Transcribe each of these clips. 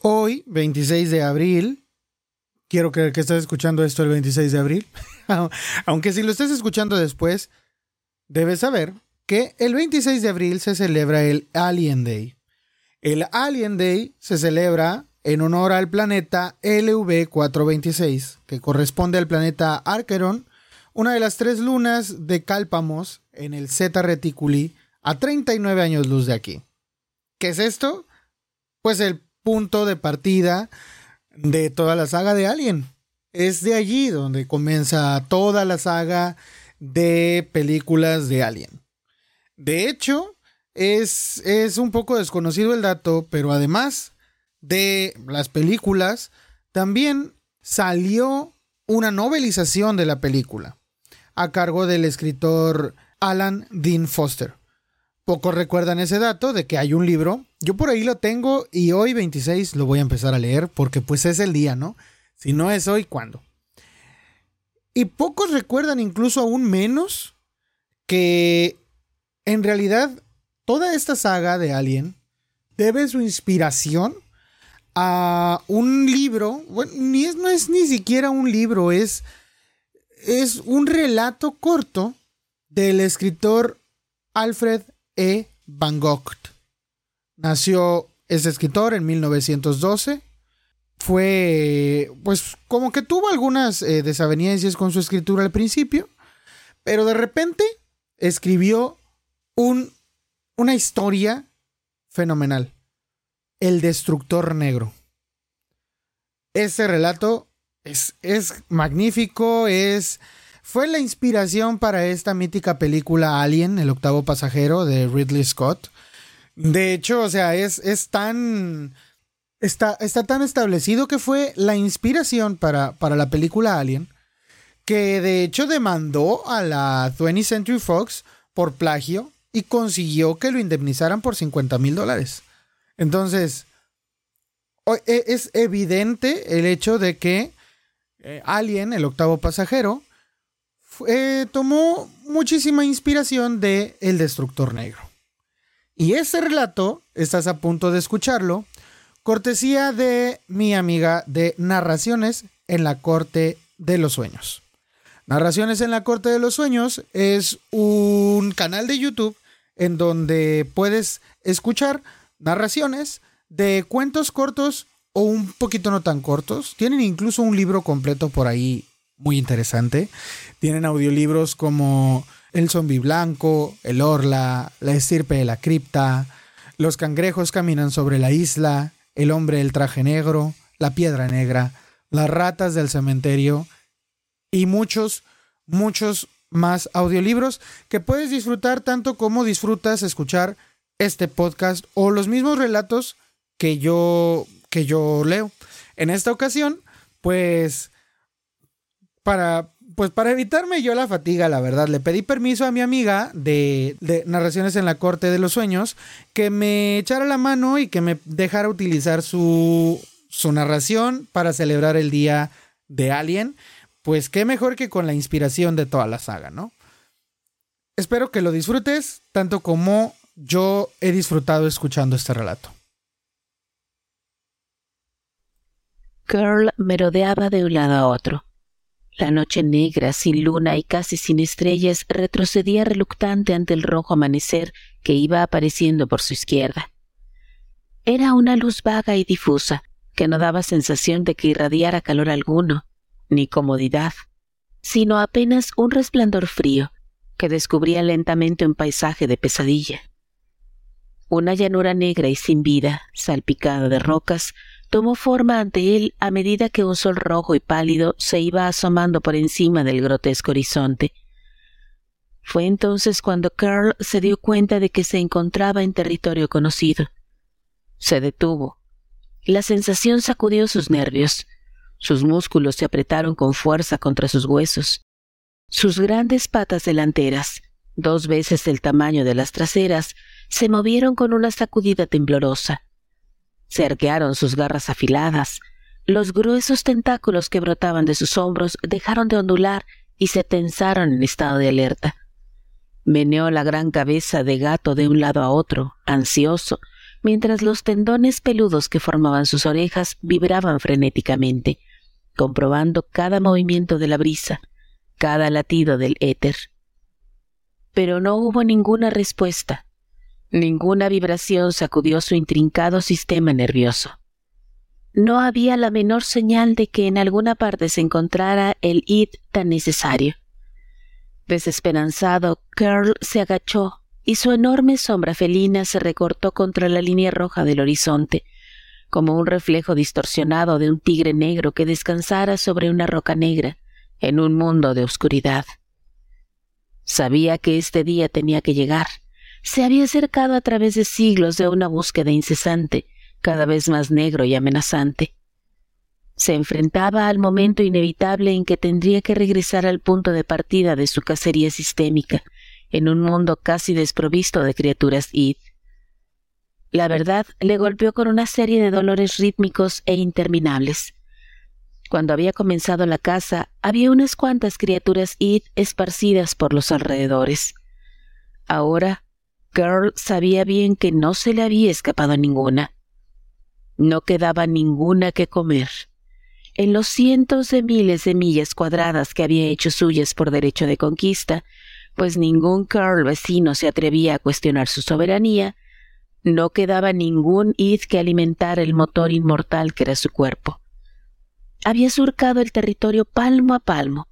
Hoy, 26 de abril, quiero creer que estás escuchando esto el 26 de abril, aunque si lo estés escuchando después, debes saber que el 26 de abril se celebra el Alien Day. El Alien Day se celebra en honor al planeta LV-426, que corresponde al planeta Archeron, una de las tres lunas de Cálpamos en el Zeta Reticuli a 39 años luz de aquí. ¿Qué es esto? Pues el punto de partida de toda la saga de Alien. Es de allí donde comienza toda la saga de películas de Alien. De hecho, es, es un poco desconocido el dato, pero además de las películas, también salió una novelización de la película a cargo del escritor Alan Dean Foster. Pocos recuerdan ese dato de que hay un libro. Yo por ahí lo tengo y hoy 26 lo voy a empezar a leer porque pues es el día, ¿no? Si no es hoy, ¿cuándo? Y pocos recuerdan incluso aún menos que en realidad toda esta saga de Alien debe su inspiración a un libro, bueno, ni es, no es ni siquiera un libro, es, es un relato corto del escritor Alfred e. Van Gogh. Nació este escritor en 1912. Fue, pues, como que tuvo algunas eh, desavenencias con su escritura al principio, pero de repente escribió un, una historia fenomenal. El Destructor Negro. Ese relato es, es magnífico, es fue la inspiración para esta mítica película Alien, el octavo pasajero de Ridley Scott. De hecho, o sea, es, es tan... Está, está, tan establecido que fue la inspiración para, para la película Alien, que de hecho demandó a la 20th Century Fox por plagio y consiguió que lo indemnizaran por 50 mil dólares. Entonces, e, es evidente el hecho de que eh, Alien, el octavo pasajero, eh, tomó muchísima inspiración de El Destructor Negro. Y ese relato, estás a punto de escucharlo, cortesía de mi amiga de Narraciones en la Corte de los Sueños. Narraciones en la Corte de los Sueños es un canal de YouTube en donde puedes escuchar narraciones de cuentos cortos o un poquito no tan cortos. Tienen incluso un libro completo por ahí muy interesante. Tienen audiolibros como El zombi blanco, El orla, La estirpe de la cripta, Los cangrejos caminan sobre la isla, El hombre del traje negro, La piedra negra, Las ratas del cementerio y muchos, muchos más audiolibros que puedes disfrutar tanto como disfrutas escuchar este podcast o los mismos relatos que yo que yo leo. En esta ocasión, pues para, pues para evitarme yo la fatiga, la verdad, le pedí permiso a mi amiga de, Narraciones en la Corte de los Sueños que me echara la mano y que me dejara utilizar su, su narración para celebrar el día de Alien. Pues qué mejor que con la inspiración de toda la saga, ¿no? Espero que lo disfrutes tanto como yo he disfrutado escuchando este relato. Curl merodeaba de un lado a otro. La noche negra, sin luna y casi sin estrellas, retrocedía reluctante ante el rojo amanecer que iba apareciendo por su izquierda. Era una luz vaga y difusa, que no daba sensación de que irradiara calor alguno, ni comodidad, sino apenas un resplandor frío que descubría lentamente un paisaje de pesadilla. Una llanura negra y sin vida, salpicada de rocas, tomó forma ante él a medida que un sol rojo y pálido se iba asomando por encima del grotesco horizonte. Fue entonces cuando Carl se dio cuenta de que se encontraba en territorio conocido. Se detuvo. La sensación sacudió sus nervios. Sus músculos se apretaron con fuerza contra sus huesos. Sus grandes patas delanteras, dos veces el tamaño de las traseras, se movieron con una sacudida temblorosa. Se arquearon sus garras afiladas. Los gruesos tentáculos que brotaban de sus hombros dejaron de ondular y se tensaron en estado de alerta. Meneó la gran cabeza de gato de un lado a otro, ansioso, mientras los tendones peludos que formaban sus orejas vibraban frenéticamente, comprobando cada movimiento de la brisa, cada latido del éter. Pero no hubo ninguna respuesta. Ninguna vibración sacudió su intrincado sistema nervioso. No había la menor señal de que en alguna parte se encontrara el id tan necesario. Desesperanzado, Curl se agachó y su enorme sombra felina se recortó contra la línea roja del horizonte, como un reflejo distorsionado de un tigre negro que descansara sobre una roca negra en un mundo de oscuridad. Sabía que este día tenía que llegar. Se había acercado a través de siglos de una búsqueda incesante, cada vez más negro y amenazante. Se enfrentaba al momento inevitable en que tendría que regresar al punto de partida de su cacería sistémica, en un mundo casi desprovisto de criaturas id. La verdad le golpeó con una serie de dolores rítmicos e interminables. Cuando había comenzado la caza, había unas cuantas criaturas id esparcidas por los alrededores. Ahora, Girl sabía bien que no se le había escapado ninguna. No quedaba ninguna que comer. En los cientos de miles de millas cuadradas que había hecho suyas por derecho de conquista, pues ningún Carl vecino se atrevía a cuestionar su soberanía, no quedaba ningún id que alimentara el motor inmortal que era su cuerpo. Había surcado el territorio palmo a palmo.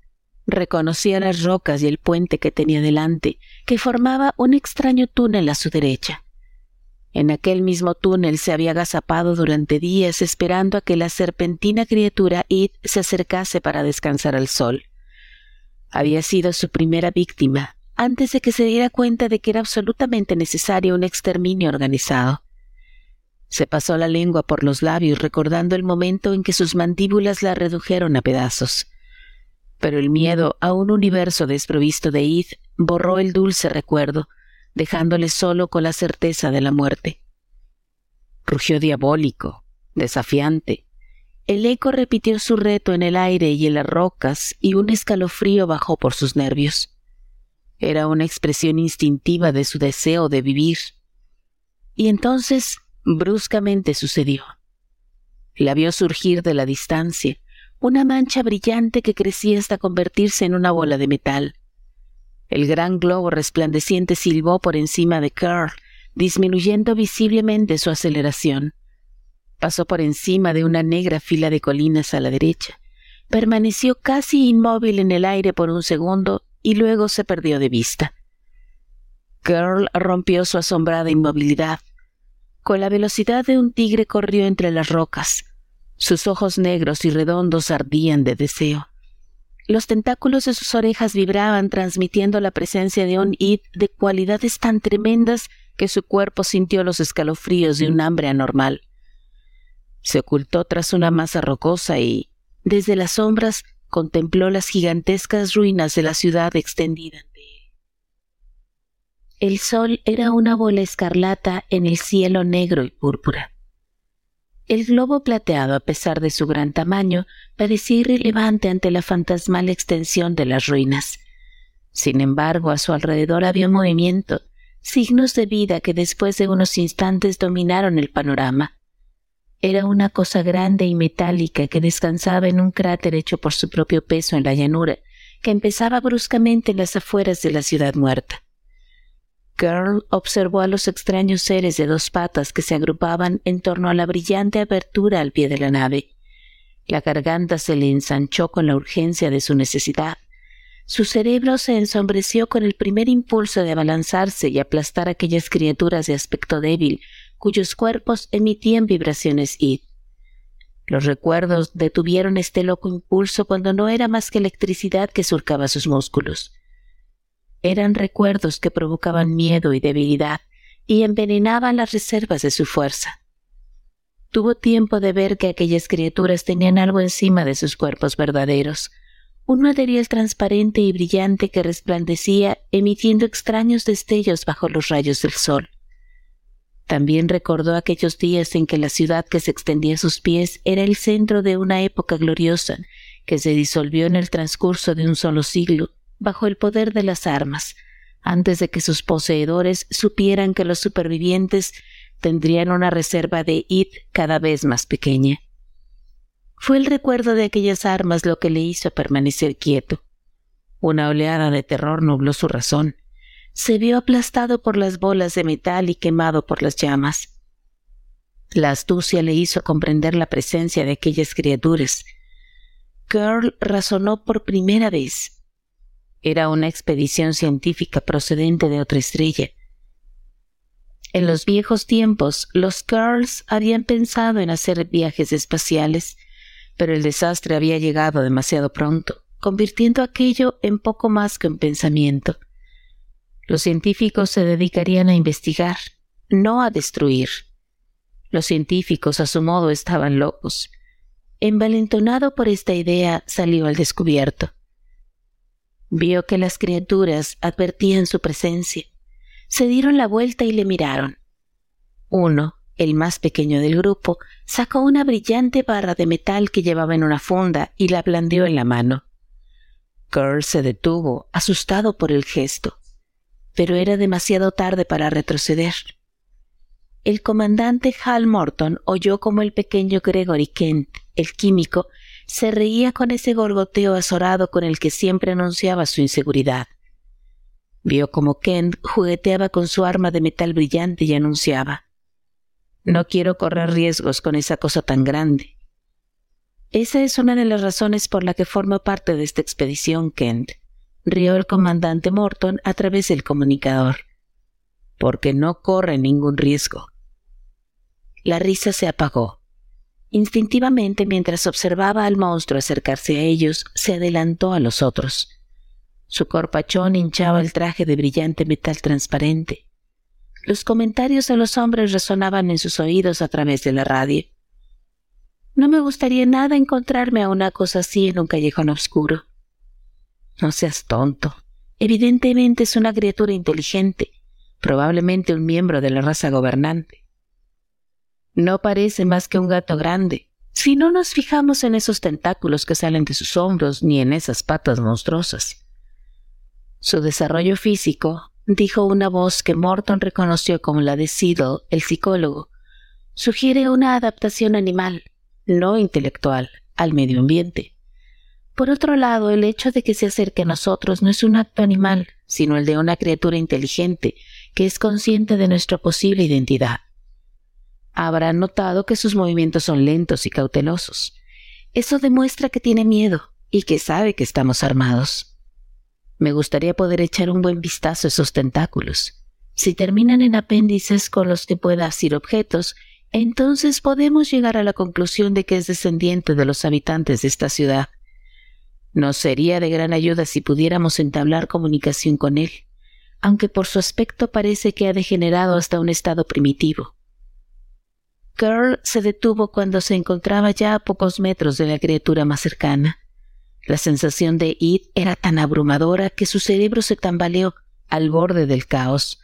Reconocía las rocas y el puente que tenía delante, que formaba un extraño túnel a su derecha. En aquel mismo túnel se había agazapado durante días esperando a que la serpentina criatura Id se acercase para descansar al sol. Había sido su primera víctima, antes de que se diera cuenta de que era absolutamente necesario un exterminio organizado. Se pasó la lengua por los labios recordando el momento en que sus mandíbulas la redujeron a pedazos. Pero el miedo a un universo desprovisto de Id borró el dulce recuerdo, dejándole solo con la certeza de la muerte. Rugió diabólico, desafiante. El eco repitió su reto en el aire y en las rocas, y un escalofrío bajó por sus nervios. Era una expresión instintiva de su deseo de vivir. Y entonces, bruscamente sucedió. La vio surgir de la distancia, una mancha brillante que crecía hasta convertirse en una bola de metal. El gran globo resplandeciente silbó por encima de Carl, disminuyendo visiblemente su aceleración. Pasó por encima de una negra fila de colinas a la derecha. Permaneció casi inmóvil en el aire por un segundo y luego se perdió de vista. Girl rompió su asombrada inmovilidad. Con la velocidad de un tigre corrió entre las rocas. Sus ojos negros y redondos ardían de deseo. Los tentáculos de sus orejas vibraban transmitiendo la presencia de un id de cualidades tan tremendas que su cuerpo sintió los escalofríos de un hambre anormal. Se ocultó tras una masa rocosa y, desde las sombras, contempló las gigantescas ruinas de la ciudad extendida ante él. El sol era una bola escarlata en el cielo negro y púrpura. El globo plateado, a pesar de su gran tamaño, parecía irrelevante ante la fantasmal extensión de las ruinas. Sin embargo, a su alrededor había movimiento, signos de vida que después de unos instantes dominaron el panorama. Era una cosa grande y metálica que descansaba en un cráter hecho por su propio peso en la llanura, que empezaba bruscamente en las afueras de la ciudad muerta. Girl observó a los extraños seres de dos patas que se agrupaban en torno a la brillante abertura al pie de la nave. La garganta se le ensanchó con la urgencia de su necesidad. Su cerebro se ensombreció con el primer impulso de abalanzarse y aplastar aquellas criaturas de aspecto débil cuyos cuerpos emitían vibraciones id. Los recuerdos detuvieron este loco impulso cuando no era más que electricidad que surcaba sus músculos. Eran recuerdos que provocaban miedo y debilidad y envenenaban las reservas de su fuerza. Tuvo tiempo de ver que aquellas criaturas tenían algo encima de sus cuerpos verdaderos, un material transparente y brillante que resplandecía emitiendo extraños destellos bajo los rayos del sol. También recordó aquellos días en que la ciudad que se extendía a sus pies era el centro de una época gloriosa que se disolvió en el transcurso de un solo siglo bajo el poder de las armas, antes de que sus poseedores supieran que los supervivientes tendrían una reserva de id cada vez más pequeña. Fue el recuerdo de aquellas armas lo que le hizo permanecer quieto. Una oleada de terror nubló su razón. Se vio aplastado por las bolas de metal y quemado por las llamas. La astucia le hizo comprender la presencia de aquellas criaturas. Curl razonó por primera vez. Era una expedición científica procedente de otra estrella. En los viejos tiempos, los Curls habían pensado en hacer viajes espaciales, pero el desastre había llegado demasiado pronto, convirtiendo aquello en poco más que un pensamiento. Los científicos se dedicarían a investigar, no a destruir. Los científicos a su modo estaban locos. Envalentonado por esta idea, salió al descubierto. Vio que las criaturas advertían su presencia. Se dieron la vuelta y le miraron. Uno, el más pequeño del grupo, sacó una brillante barra de metal que llevaba en una funda y la blandió en la mano. Curl se detuvo, asustado por el gesto, pero era demasiado tarde para retroceder. El comandante Hal Morton oyó como el pequeño Gregory Kent, el químico, se reía con ese gorgoteo azorado con el que siempre anunciaba su inseguridad. Vio como Kent jugueteaba con su arma de metal brillante y anunciaba no quiero correr riesgos con esa cosa tan grande. Esa es una de las razones por la que formo parte de esta expedición, Kent, rió el comandante Morton a través del comunicador. Porque no corre ningún riesgo. La risa se apagó. Instintivamente, mientras observaba al monstruo acercarse a ellos, se adelantó a los otros. Su corpachón hinchaba el traje de brillante metal transparente. Los comentarios de los hombres resonaban en sus oídos a través de la radio. No me gustaría nada encontrarme a una cosa así en un callejón oscuro. No seas tonto. Evidentemente es una criatura inteligente, probablemente un miembro de la raza gobernante. No parece más que un gato grande, si no nos fijamos en esos tentáculos que salen de sus hombros ni en esas patas monstruosas. Su desarrollo físico dijo una voz que Morton reconoció como la de Seidel, el psicólogo, sugiere una adaptación animal, no intelectual, al medio ambiente. Por otro lado, el hecho de que se acerque a nosotros no es un acto animal, sino el de una criatura inteligente que es consciente de nuestra posible identidad. Habrán notado que sus movimientos son lentos y cautelosos. Eso demuestra que tiene miedo y que sabe que estamos armados. Me gustaría poder echar un buen vistazo a esos tentáculos. Si terminan en apéndices con los que pueda asir objetos, entonces podemos llegar a la conclusión de que es descendiente de los habitantes de esta ciudad. Nos sería de gran ayuda si pudiéramos entablar comunicación con él, aunque por su aspecto parece que ha degenerado hasta un estado primitivo. Curl se detuvo cuando se encontraba ya a pocos metros de la criatura más cercana. La sensación de id era tan abrumadora que su cerebro se tambaleó al borde del caos.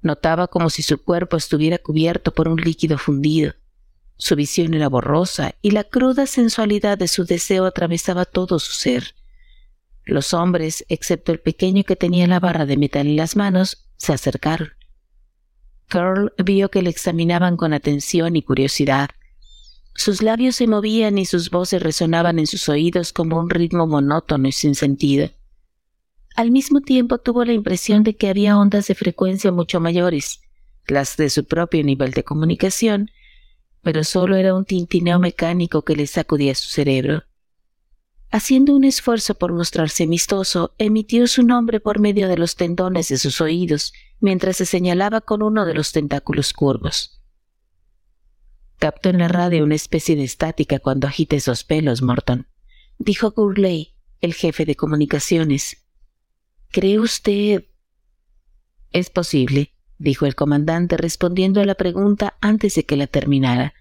Notaba como si su cuerpo estuviera cubierto por un líquido fundido. Su visión era borrosa y la cruda sensualidad de su deseo atravesaba todo su ser. Los hombres, excepto el pequeño que tenía la barra de metal en las manos, se acercaron. Curl vio que le examinaban con atención y curiosidad. Sus labios se movían y sus voces resonaban en sus oídos como un ritmo monótono y sin sentido. Al mismo tiempo tuvo la impresión de que había ondas de frecuencia mucho mayores, las de su propio nivel de comunicación, pero solo era un tintineo mecánico que le sacudía su cerebro. Haciendo un esfuerzo por mostrarse amistoso, emitió su nombre por medio de los tendones de sus oídos, mientras se señalaba con uno de los tentáculos curvos. Captó en la radio una especie de estática cuando agita esos pelos, Morton. Dijo Gurley, el jefe de comunicaciones. ¿Cree usted? Es posible, dijo el comandante respondiendo a la pregunta antes de que la terminara.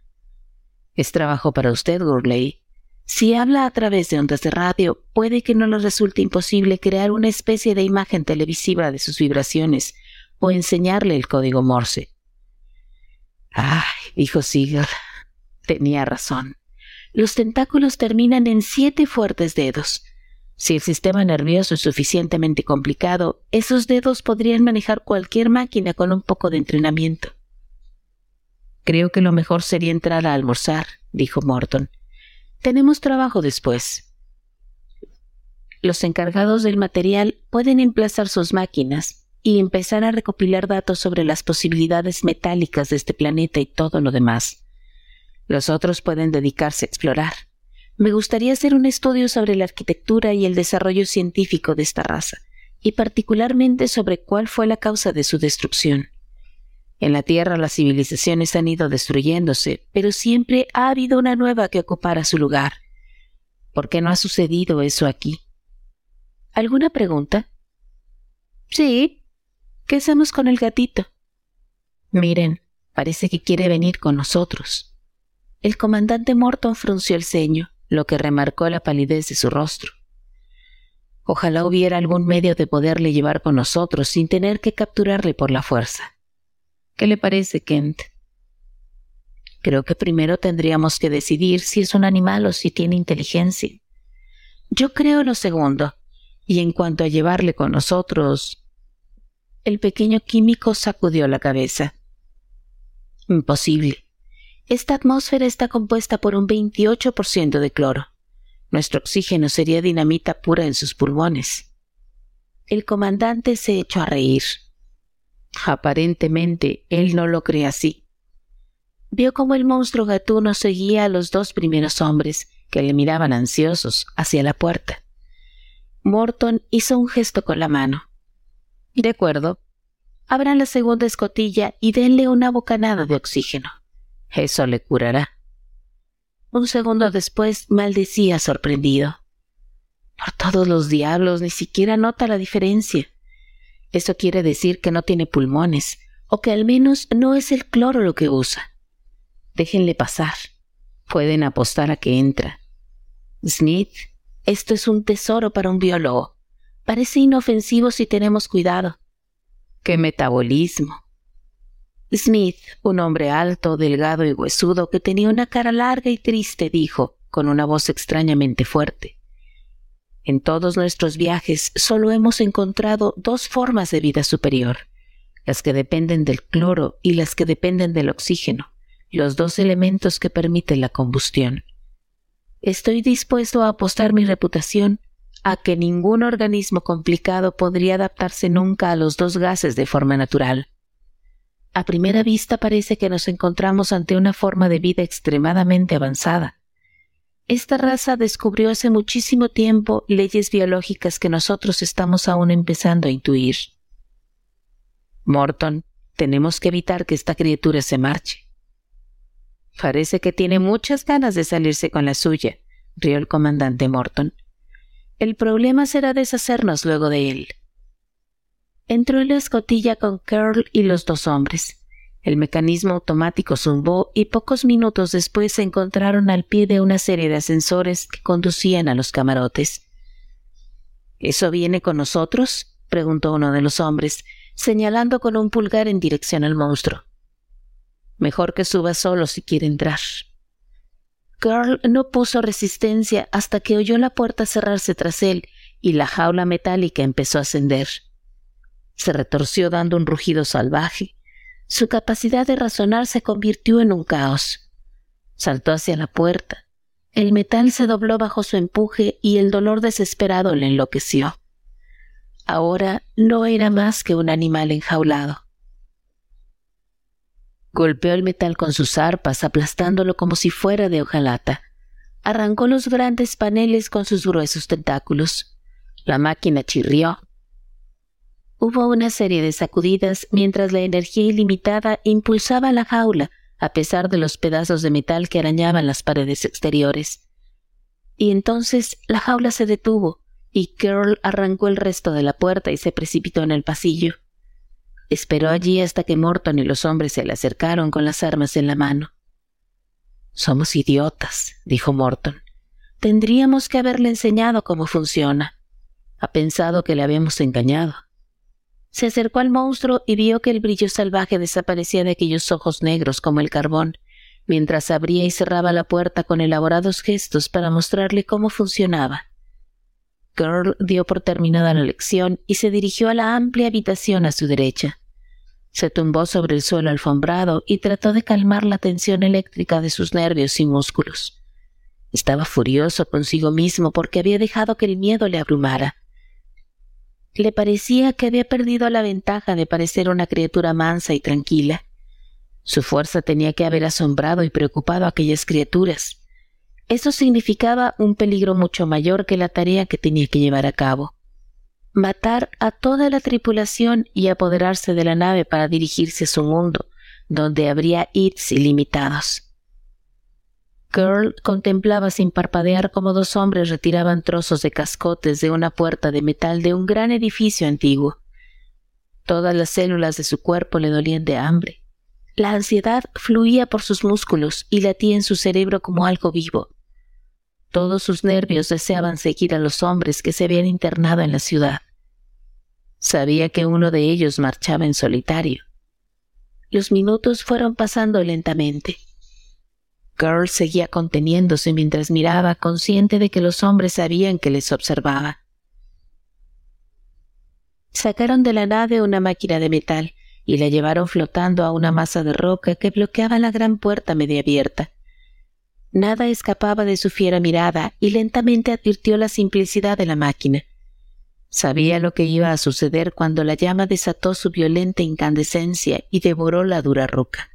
Es trabajo para usted, Gurley. Si habla a través de ondas de radio, puede que no le resulte imposible crear una especie de imagen televisiva de sus vibraciones o enseñarle el código Morse. Ay, dijo Siegel. Tenía razón. Los tentáculos terminan en siete fuertes dedos. Si el sistema nervioso es suficientemente complicado, esos dedos podrían manejar cualquier máquina con un poco de entrenamiento. Creo que lo mejor sería entrar a almorzar, dijo Morton. Tenemos trabajo después. Los encargados del material pueden emplazar sus máquinas y empezar a recopilar datos sobre las posibilidades metálicas de este planeta y todo lo demás. Los otros pueden dedicarse a explorar. Me gustaría hacer un estudio sobre la arquitectura y el desarrollo científico de esta raza, y particularmente sobre cuál fue la causa de su destrucción. En la Tierra las civilizaciones han ido destruyéndose, pero siempre ha habido una nueva que ocupara su lugar. ¿Por qué no ha sucedido eso aquí? ¿Alguna pregunta? Sí. ¿Qué hacemos con el gatito? Miren, parece que quiere venir con nosotros. El comandante Morton frunció el ceño, lo que remarcó la palidez de su rostro. Ojalá hubiera algún medio de poderle llevar con nosotros sin tener que capturarle por la fuerza. ¿Qué le parece, Kent? Creo que primero tendríamos que decidir si es un animal o si tiene inteligencia. Yo creo lo segundo. Y en cuanto a llevarle con nosotros... El pequeño químico sacudió la cabeza. Imposible. Esta atmósfera está compuesta por un 28% de cloro. Nuestro oxígeno sería dinamita pura en sus pulmones. El comandante se echó a reír. Aparentemente, él no lo cree así. Vio cómo el monstruo gatuno seguía a los dos primeros hombres, que le miraban ansiosos, hacia la puerta. Morton hizo un gesto con la mano. De acuerdo. Abran la segunda escotilla y denle una bocanada de oxígeno. Eso le curará. Un segundo después maldecía sorprendido. Por todos los diablos, ni siquiera nota la diferencia. Eso quiere decir que no tiene pulmones, o que al menos no es el cloro lo que usa. Déjenle pasar. Pueden apostar a que entra. Smith, esto es un tesoro para un biólogo. Parece inofensivo si tenemos cuidado. ¡Qué metabolismo! Smith, un hombre alto, delgado y huesudo que tenía una cara larga y triste, dijo, con una voz extrañamente fuerte. En todos nuestros viajes solo hemos encontrado dos formas de vida superior, las que dependen del cloro y las que dependen del oxígeno, los dos elementos que permiten la combustión. Estoy dispuesto a apostar mi reputación a que ningún organismo complicado podría adaptarse nunca a los dos gases de forma natural. A primera vista parece que nos encontramos ante una forma de vida extremadamente avanzada, esta raza descubrió hace muchísimo tiempo leyes biológicas que nosotros estamos aún empezando a intuir. Morton, tenemos que evitar que esta criatura se marche. Parece que tiene muchas ganas de salirse con la suya, rió el comandante Morton. El problema será deshacernos luego de él. Entró en la escotilla con Curl y los dos hombres. El mecanismo automático zumbó y pocos minutos después se encontraron al pie de una serie de ascensores que conducían a los camarotes. ¿Eso viene con nosotros? preguntó uno de los hombres, señalando con un pulgar en dirección al monstruo. Mejor que suba solo si quiere entrar. Girl no puso resistencia hasta que oyó la puerta cerrarse tras él y la jaula metálica empezó a ascender. Se retorció dando un rugido salvaje su capacidad de razonar se convirtió en un caos. Saltó hacia la puerta. El metal se dobló bajo su empuje y el dolor desesperado le enloqueció. Ahora no era más que un animal enjaulado. Golpeó el metal con sus arpas, aplastándolo como si fuera de hojalata. Arrancó los grandes paneles con sus gruesos tentáculos. La máquina chirrió, Hubo una serie de sacudidas mientras la energía ilimitada impulsaba la jaula, a pesar de los pedazos de metal que arañaban las paredes exteriores. Y entonces la jaula se detuvo, y Curl arrancó el resto de la puerta y se precipitó en el pasillo. Esperó allí hasta que Morton y los hombres se le acercaron con las armas en la mano. Somos idiotas, dijo Morton. Tendríamos que haberle enseñado cómo funciona. Ha pensado que le habíamos engañado. Se acercó al monstruo y vio que el brillo salvaje desaparecía de aquellos ojos negros como el carbón, mientras abría y cerraba la puerta con elaborados gestos para mostrarle cómo funcionaba. Girl dio por terminada la lección y se dirigió a la amplia habitación a su derecha. Se tumbó sobre el suelo alfombrado y trató de calmar la tensión eléctrica de sus nervios y músculos. Estaba furioso consigo mismo porque había dejado que el miedo le abrumara. Le parecía que había perdido la ventaja de parecer una criatura mansa y tranquila. Su fuerza tenía que haber asombrado y preocupado a aquellas criaturas. Eso significaba un peligro mucho mayor que la tarea que tenía que llevar a cabo. Matar a toda la tripulación y apoderarse de la nave para dirigirse a su mundo, donde habría hits ilimitados. Girl contemplaba sin parpadear cómo dos hombres retiraban trozos de cascotes de una puerta de metal de un gran edificio antiguo. Todas las células de su cuerpo le dolían de hambre. La ansiedad fluía por sus músculos y latía en su cerebro como algo vivo. Todos sus nervios deseaban seguir a los hombres que se habían internado en la ciudad. Sabía que uno de ellos marchaba en solitario. Los minutos fueron pasando lentamente. Girl seguía conteniéndose mientras miraba, consciente de que los hombres sabían que les observaba. Sacaron de la nave una máquina de metal y la llevaron flotando a una masa de roca que bloqueaba la gran puerta media abierta. Nada escapaba de su fiera mirada y lentamente advirtió la simplicidad de la máquina. Sabía lo que iba a suceder cuando la llama desató su violenta incandescencia y devoró la dura roca.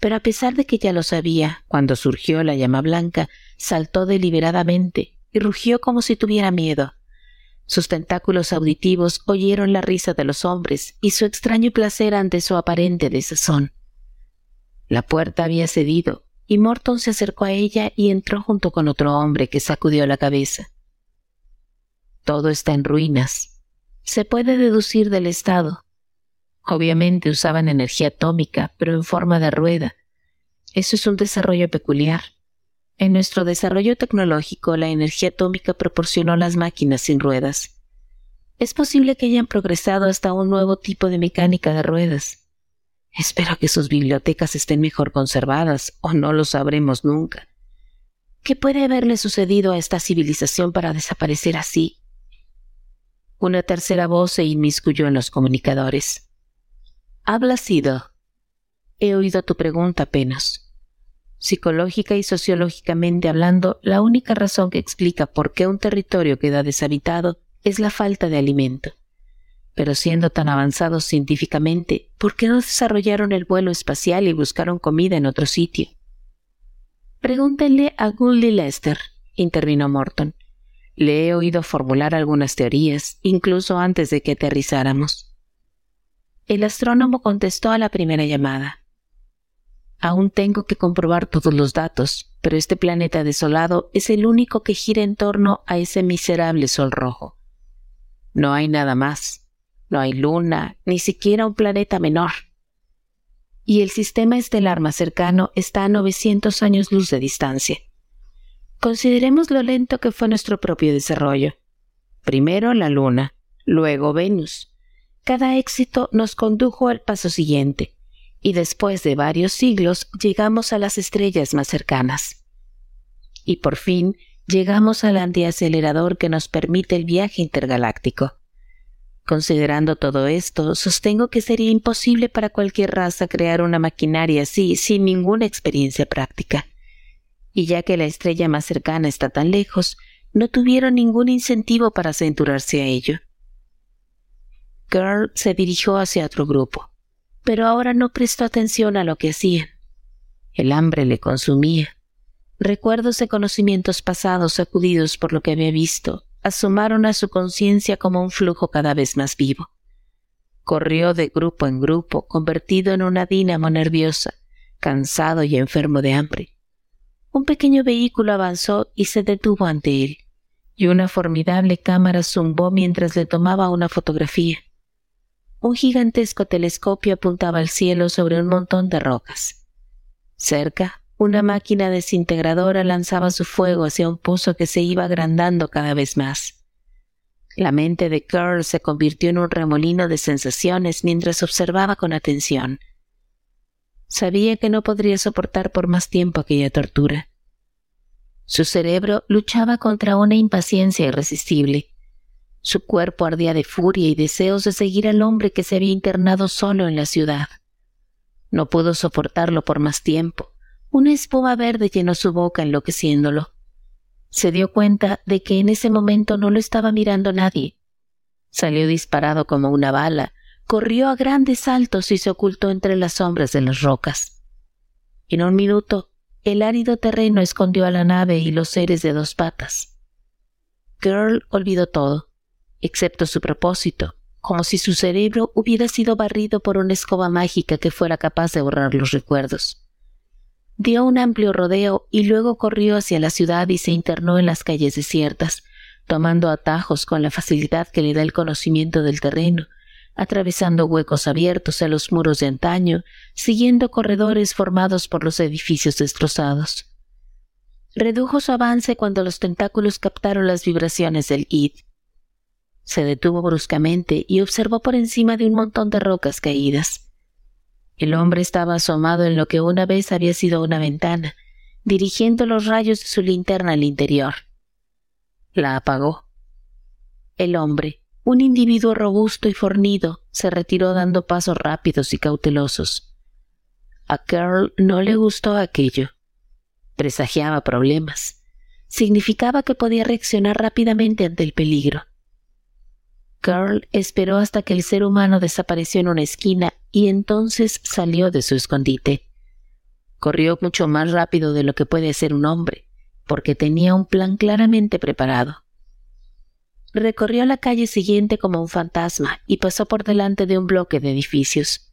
Pero a pesar de que ya lo sabía, cuando surgió la llama blanca, saltó deliberadamente y rugió como si tuviera miedo. Sus tentáculos auditivos oyeron la risa de los hombres y su extraño placer ante su aparente desazón. La puerta había cedido y Morton se acercó a ella y entró junto con otro hombre que sacudió la cabeza. Todo está en ruinas. Se puede deducir del estado. Obviamente usaban energía atómica, pero en forma de rueda. Eso es un desarrollo peculiar. En nuestro desarrollo tecnológico, la energía atómica proporcionó las máquinas sin ruedas. Es posible que hayan progresado hasta un nuevo tipo de mecánica de ruedas. Espero que sus bibliotecas estén mejor conservadas, o no lo sabremos nunca. ¿Qué puede haberle sucedido a esta civilización para desaparecer así? Una tercera voz se inmiscuyó en los comunicadores. Habla sido. He oído tu pregunta apenas. Psicológica y sociológicamente hablando, la única razón que explica por qué un territorio queda deshabitado es la falta de alimento. Pero siendo tan avanzados científicamente, ¿por qué no desarrollaron el vuelo espacial y buscaron comida en otro sitio? Pregúntenle a Gully Lester, intervino Morton. Le he oído formular algunas teorías, incluso antes de que aterrizáramos. El astrónomo contestó a la primera llamada. Aún tengo que comprobar todos los datos, pero este planeta desolado es el único que gira en torno a ese miserable sol rojo. No hay nada más. No hay luna, ni siquiera un planeta menor. Y el sistema estelar más cercano está a 900 años luz de distancia. Consideremos lo lento que fue nuestro propio desarrollo. Primero la Luna, luego Venus. Cada éxito nos condujo al paso siguiente, y después de varios siglos llegamos a las estrellas más cercanas. Y por fin llegamos al antiacelerador que nos permite el viaje intergaláctico. Considerando todo esto, sostengo que sería imposible para cualquier raza crear una maquinaria así sin ninguna experiencia práctica y ya que la estrella más cercana está tan lejos, no tuvieron ningún incentivo para aventurarse a ello. Girl se dirigió hacia otro grupo, pero ahora no prestó atención a lo que hacían. El hambre le consumía. Recuerdos de conocimientos pasados sacudidos por lo que había visto asomaron a su conciencia como un flujo cada vez más vivo. Corrió de grupo en grupo, convertido en una dínamo nerviosa, cansado y enfermo de hambre un pequeño vehículo avanzó y se detuvo ante él, y una formidable cámara zumbó mientras le tomaba una fotografía. Un gigantesco telescopio apuntaba al cielo sobre un montón de rocas. Cerca, una máquina desintegradora lanzaba su fuego hacia un pozo que se iba agrandando cada vez más. La mente de Curl se convirtió en un remolino de sensaciones mientras observaba con atención. Sabía que no podría soportar por más tiempo aquella tortura. Su cerebro luchaba contra una impaciencia irresistible. Su cuerpo ardía de furia y deseos de seguir al hombre que se había internado solo en la ciudad. No pudo soportarlo por más tiempo. Una espuma verde llenó su boca enloqueciéndolo. Se dio cuenta de que en ese momento no lo estaba mirando nadie. Salió disparado como una bala, corrió a grandes saltos y se ocultó entre las sombras de las rocas. En un minuto, el árido terreno escondió a la nave y los seres de dos patas. Girl olvidó todo, excepto su propósito, como si su cerebro hubiera sido barrido por una escoba mágica que fuera capaz de borrar los recuerdos. Dio un amplio rodeo y luego corrió hacia la ciudad y se internó en las calles desiertas, tomando atajos con la facilidad que le da el conocimiento del terreno, atravesando huecos abiertos a los muros de antaño, siguiendo corredores formados por los edificios destrozados. Redujo su avance cuando los tentáculos captaron las vibraciones del id. Se detuvo bruscamente y observó por encima de un montón de rocas caídas. El hombre estaba asomado en lo que una vez había sido una ventana, dirigiendo los rayos de su linterna al interior. La apagó. El hombre, un individuo robusto y fornido se retiró dando pasos rápidos y cautelosos. A Carl no le gustó aquello. Presagiaba problemas. Significaba que podía reaccionar rápidamente ante el peligro. Carl esperó hasta que el ser humano desapareció en una esquina y entonces salió de su escondite. Corrió mucho más rápido de lo que puede hacer un hombre, porque tenía un plan claramente preparado. Recorrió la calle siguiente como un fantasma y pasó por delante de un bloque de edificios.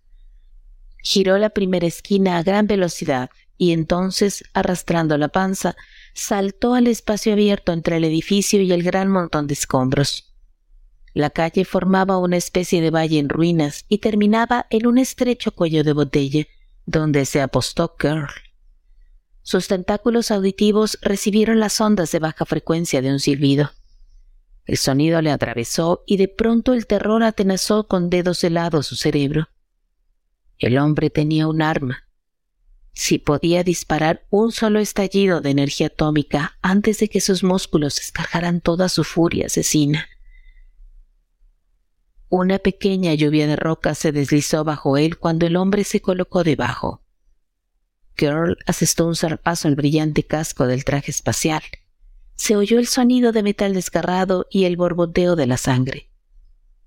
Giró la primera esquina a gran velocidad y entonces, arrastrando la panza, saltó al espacio abierto entre el edificio y el gran montón de escombros. La calle formaba una especie de valle en ruinas y terminaba en un estrecho cuello de botella, donde se apostó Curl. Sus tentáculos auditivos recibieron las ondas de baja frecuencia de un silbido. El sonido le atravesó y de pronto el terror atenazó con dedos helados su cerebro. El hombre tenía un arma. Si podía disparar un solo estallido de energía atómica antes de que sus músculos escarjaran toda su furia asesina. Una pequeña lluvia de rocas se deslizó bajo él cuando el hombre se colocó debajo. Girl asestó un zarpazo al brillante casco del traje espacial se oyó el sonido de metal desgarrado y el borboteo de la sangre.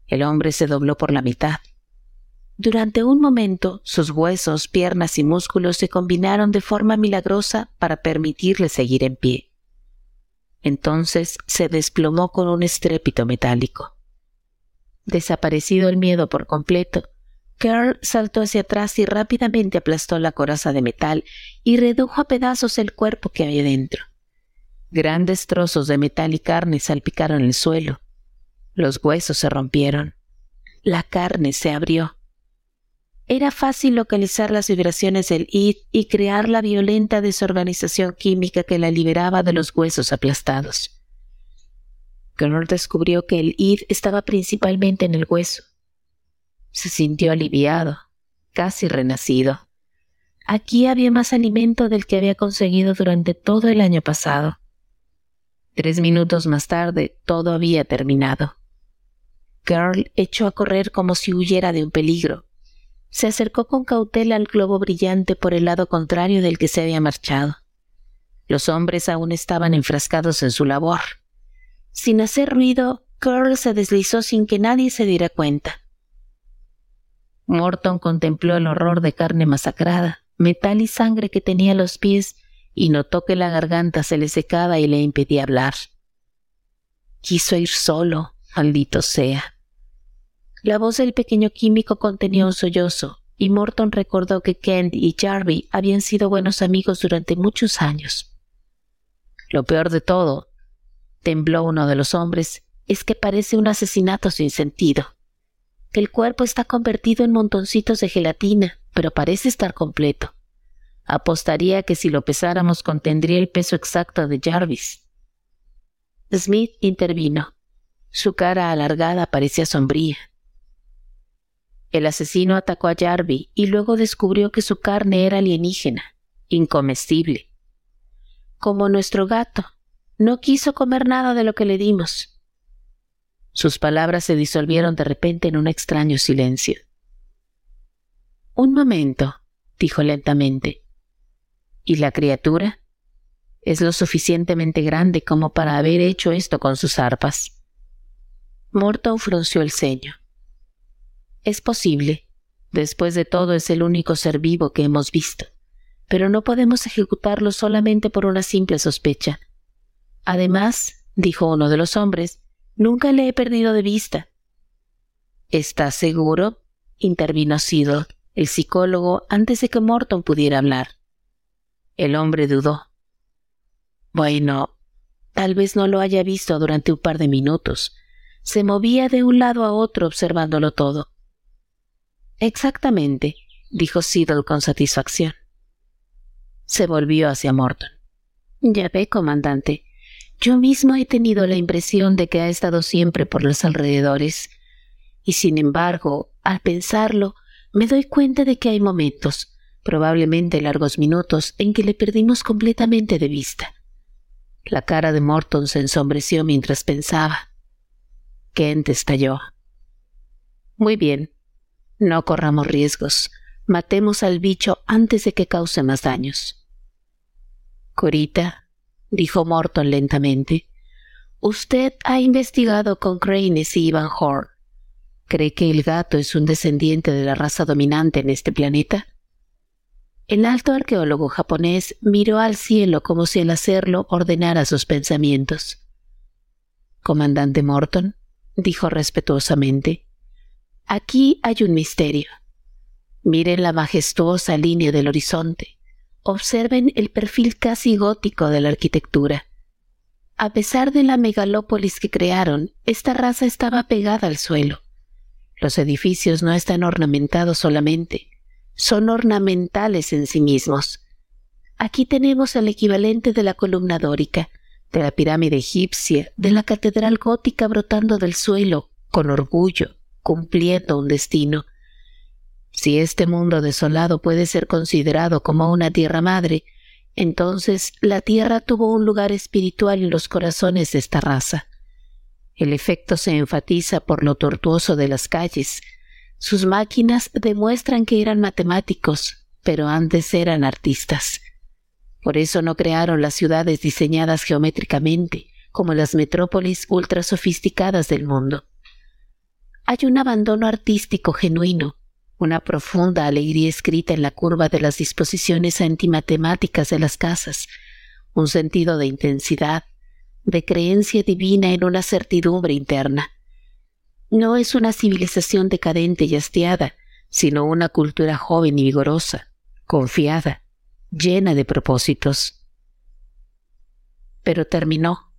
El hombre se dobló por la mitad. Durante un momento, sus huesos, piernas y músculos se combinaron de forma milagrosa para permitirle seguir en pie. Entonces se desplomó con un estrépito metálico. Desaparecido el miedo por completo, Carl saltó hacia atrás y rápidamente aplastó la coraza de metal y redujo a pedazos el cuerpo que había dentro. Grandes trozos de metal y carne salpicaron el suelo. Los huesos se rompieron. La carne se abrió. Era fácil localizar las vibraciones del id y crear la violenta desorganización química que la liberaba de los huesos aplastados. Connor descubrió que el id estaba principalmente en el hueso. Se sintió aliviado, casi renacido. Aquí había más alimento del que había conseguido durante todo el año pasado. Tres minutos más tarde, todo había terminado. Girl echó a correr como si huyera de un peligro. Se acercó con cautela al globo brillante por el lado contrario del que se había marchado. Los hombres aún estaban enfrascados en su labor. Sin hacer ruido, Girl se deslizó sin que nadie se diera cuenta. Morton contempló el horror de carne masacrada, metal y sangre que tenía a los pies y notó que la garganta se le secaba y le impedía hablar. Quiso ir solo, maldito sea. La voz del pequeño químico contenía un sollozo, y Morton recordó que Kent y Jarvey habían sido buenos amigos durante muchos años. Lo peor de todo, tembló uno de los hombres, es que parece un asesinato sin sentido. El cuerpo está convertido en montoncitos de gelatina, pero parece estar completo. Apostaría que si lo pesáramos contendría el peso exacto de Jarvis. Smith intervino. Su cara alargada parecía sombría. El asesino atacó a Jarvis y luego descubrió que su carne era alienígena, incomestible. Como nuestro gato, no quiso comer nada de lo que le dimos. Sus palabras se disolvieron de repente en un extraño silencio. Un momento, dijo lentamente. ¿Y la criatura? Es lo suficientemente grande como para haber hecho esto con sus arpas. Morton frunció el ceño. Es posible. Después de todo es el único ser vivo que hemos visto. Pero no podemos ejecutarlo solamente por una simple sospecha. Además, dijo uno de los hombres, nunca le he perdido de vista. ¿Estás seguro? intervino Siddle, el psicólogo, antes de que Morton pudiera hablar. El hombre dudó. Bueno, tal vez no lo haya visto durante un par de minutos. Se movía de un lado a otro observándolo todo. Exactamente, dijo Siddle con satisfacción. Se volvió hacia Morton. Ya ve, comandante, yo mismo he tenido la impresión de que ha estado siempre por los alrededores, y sin embargo, al pensarlo, me doy cuenta de que hay momentos, probablemente largos minutos, en que le perdimos completamente de vista. La cara de Morton se ensombreció mientras pensaba. Kent estalló. Muy bien, no corramos riesgos. Matemos al bicho antes de que cause más daños. Corita, dijo Morton lentamente, usted ha investigado con Cranes y Ivan Horn. ¿Cree que el gato es un descendiente de la raza dominante en este planeta? El alto arqueólogo japonés miró al cielo como si al hacerlo ordenara sus pensamientos. Comandante Morton, dijo respetuosamente, aquí hay un misterio. Miren la majestuosa línea del horizonte. Observen el perfil casi gótico de la arquitectura. A pesar de la megalópolis que crearon, esta raza estaba pegada al suelo. Los edificios no están ornamentados solamente, son ornamentales en sí mismos. Aquí tenemos el equivalente de la columna dórica, de la pirámide egipcia, de la catedral gótica brotando del suelo, con orgullo, cumpliendo un destino. Si este mundo desolado puede ser considerado como una tierra madre, entonces la tierra tuvo un lugar espiritual en los corazones de esta raza. El efecto se enfatiza por lo tortuoso de las calles. Sus máquinas demuestran que eran matemáticos, pero antes eran artistas. Por eso no crearon las ciudades diseñadas geométricamente, como las metrópolis ultra sofisticadas del mundo. Hay un abandono artístico genuino, una profunda alegría escrita en la curva de las disposiciones antimatemáticas de las casas, un sentido de intensidad, de creencia divina en una certidumbre interna. No es una civilización decadente y hastiada, sino una cultura joven y vigorosa, confiada, llena de propósitos. Pero terminó,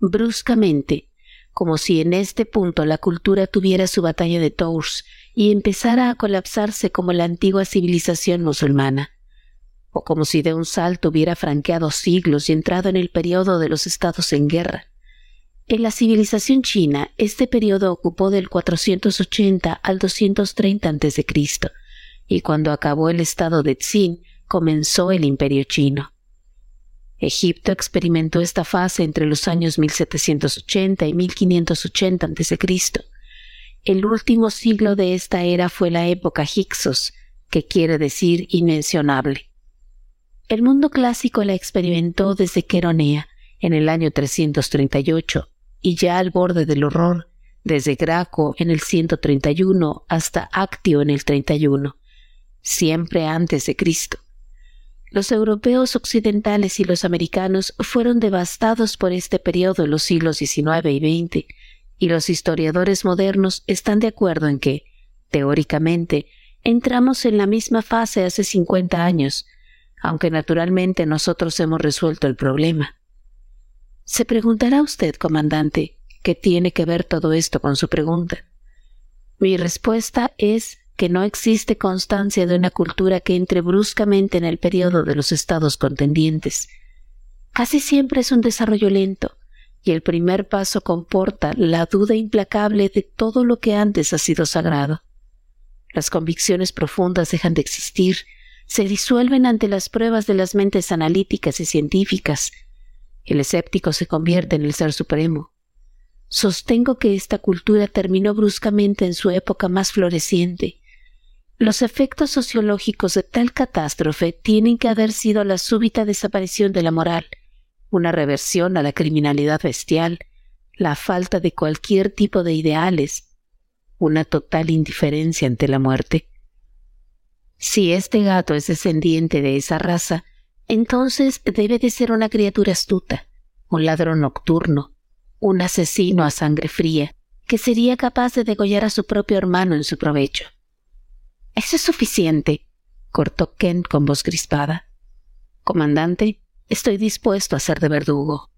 bruscamente, como si en este punto la cultura tuviera su batalla de Tours y empezara a colapsarse como la antigua civilización musulmana, o como si de un salto hubiera franqueado siglos y entrado en el periodo de los estados en guerra. En la civilización china, este periodo ocupó del 480 al 230 a.C., y cuando acabó el estado de Tsin, comenzó el imperio chino. Egipto experimentó esta fase entre los años 1780 y 1580 a.C. El último siglo de esta era fue la época Hyksos, que quiere decir inmencionable. El mundo clásico la experimentó desde Queronea, en el año 338, y ya al borde del horror, desde Graco en el 131 hasta Actio en el 31, siempre antes de Cristo. Los europeos occidentales y los americanos fueron devastados por este periodo en los siglos XIX y XX, y los historiadores modernos están de acuerdo en que, teóricamente, entramos en la misma fase hace 50 años, aunque naturalmente nosotros hemos resuelto el problema. Se preguntará usted, comandante, ¿qué tiene que ver todo esto con su pregunta? Mi respuesta es que no existe constancia de una cultura que entre bruscamente en el periodo de los estados contendientes. Casi siempre es un desarrollo lento, y el primer paso comporta la duda implacable de todo lo que antes ha sido sagrado. Las convicciones profundas dejan de existir, se disuelven ante las pruebas de las mentes analíticas y científicas. El escéptico se convierte en el ser supremo. sostengo que esta cultura terminó bruscamente en su época más floreciente. Los efectos sociológicos de tal catástrofe tienen que haber sido la súbita desaparición de la moral, una reversión a la criminalidad bestial, la falta de cualquier tipo de ideales, una total indiferencia ante la muerte. Si este gato es descendiente de esa raza, entonces debe de ser una criatura astuta, un ladrón nocturno, un asesino a sangre fría, que sería capaz de degollar a su propio hermano en su provecho. Eso es suficiente, cortó Kent con voz crispada. Comandante, estoy dispuesto a ser de verdugo.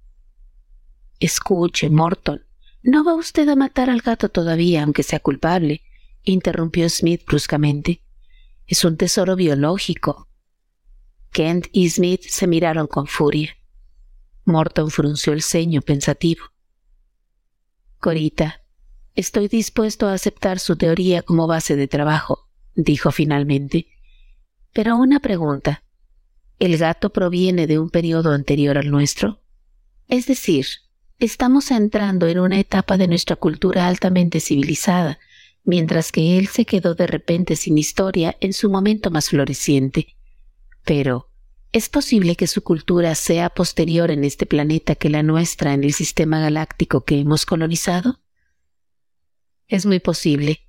Escuche, Morton, no va usted a matar al gato todavía, aunque sea culpable, interrumpió Smith bruscamente. Es un tesoro biológico. Kent y Smith se miraron con furia. Morton frunció el ceño pensativo. Corita, estoy dispuesto a aceptar su teoría como base de trabajo, dijo finalmente. Pero una pregunta. ¿El gato proviene de un periodo anterior al nuestro? Es decir, estamos entrando en una etapa de nuestra cultura altamente civilizada, mientras que él se quedó de repente sin historia en su momento más floreciente. Pero, ¿es posible que su cultura sea posterior en este planeta que la nuestra en el sistema galáctico que hemos colonizado? Es muy posible.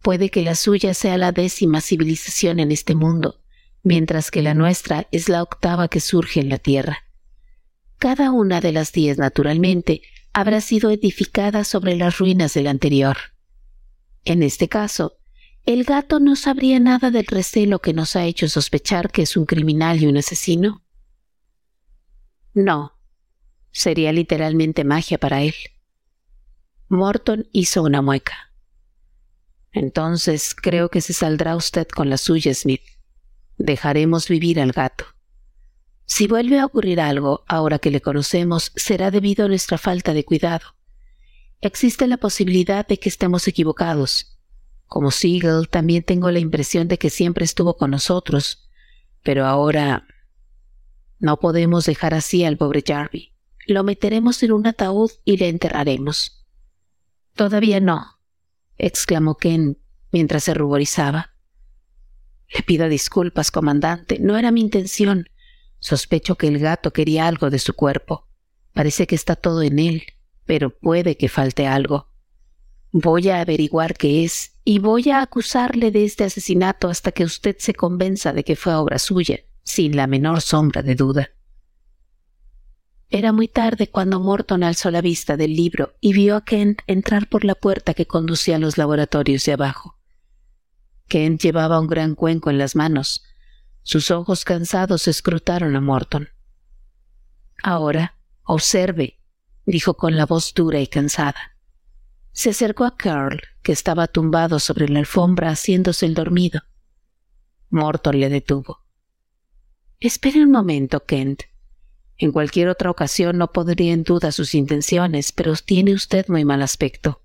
Puede que la suya sea la décima civilización en este mundo, mientras que la nuestra es la octava que surge en la Tierra. Cada una de las diez, naturalmente, habrá sido edificada sobre las ruinas del anterior. En este caso, el gato no sabría nada del recelo que nos ha hecho sospechar que es un criminal y un asesino. No, sería literalmente magia para él. Morton hizo una mueca. Entonces creo que se saldrá usted con la suya, Smith. Dejaremos vivir al gato. Si vuelve a ocurrir algo, ahora que le conocemos, será debido a nuestra falta de cuidado. Existe la posibilidad de que estemos equivocados. Como Siegel, también tengo la impresión de que siempre estuvo con nosotros, pero ahora no podemos dejar así al pobre Jarvie. Lo meteremos en un ataúd y le enterraremos. Todavía no, exclamó Ken mientras se ruborizaba. Le pido disculpas, comandante, no era mi intención. Sospecho que el gato quería algo de su cuerpo. Parece que está todo en él, pero puede que falte algo. Voy a averiguar qué es y voy a acusarle de este asesinato hasta que usted se convenza de que fue obra suya, sin la menor sombra de duda. Era muy tarde cuando Morton alzó la vista del libro y vio a Kent entrar por la puerta que conducía a los laboratorios de abajo. Kent llevaba un gran cuenco en las manos, sus ojos cansados escrutaron a Morton. Ahora, observe, dijo con la voz dura y cansada. Se acercó a Carl, que estaba tumbado sobre la alfombra haciéndose el dormido. Morton le detuvo. Espere un momento, Kent. En cualquier otra ocasión no podría en duda sus intenciones, pero tiene usted muy mal aspecto.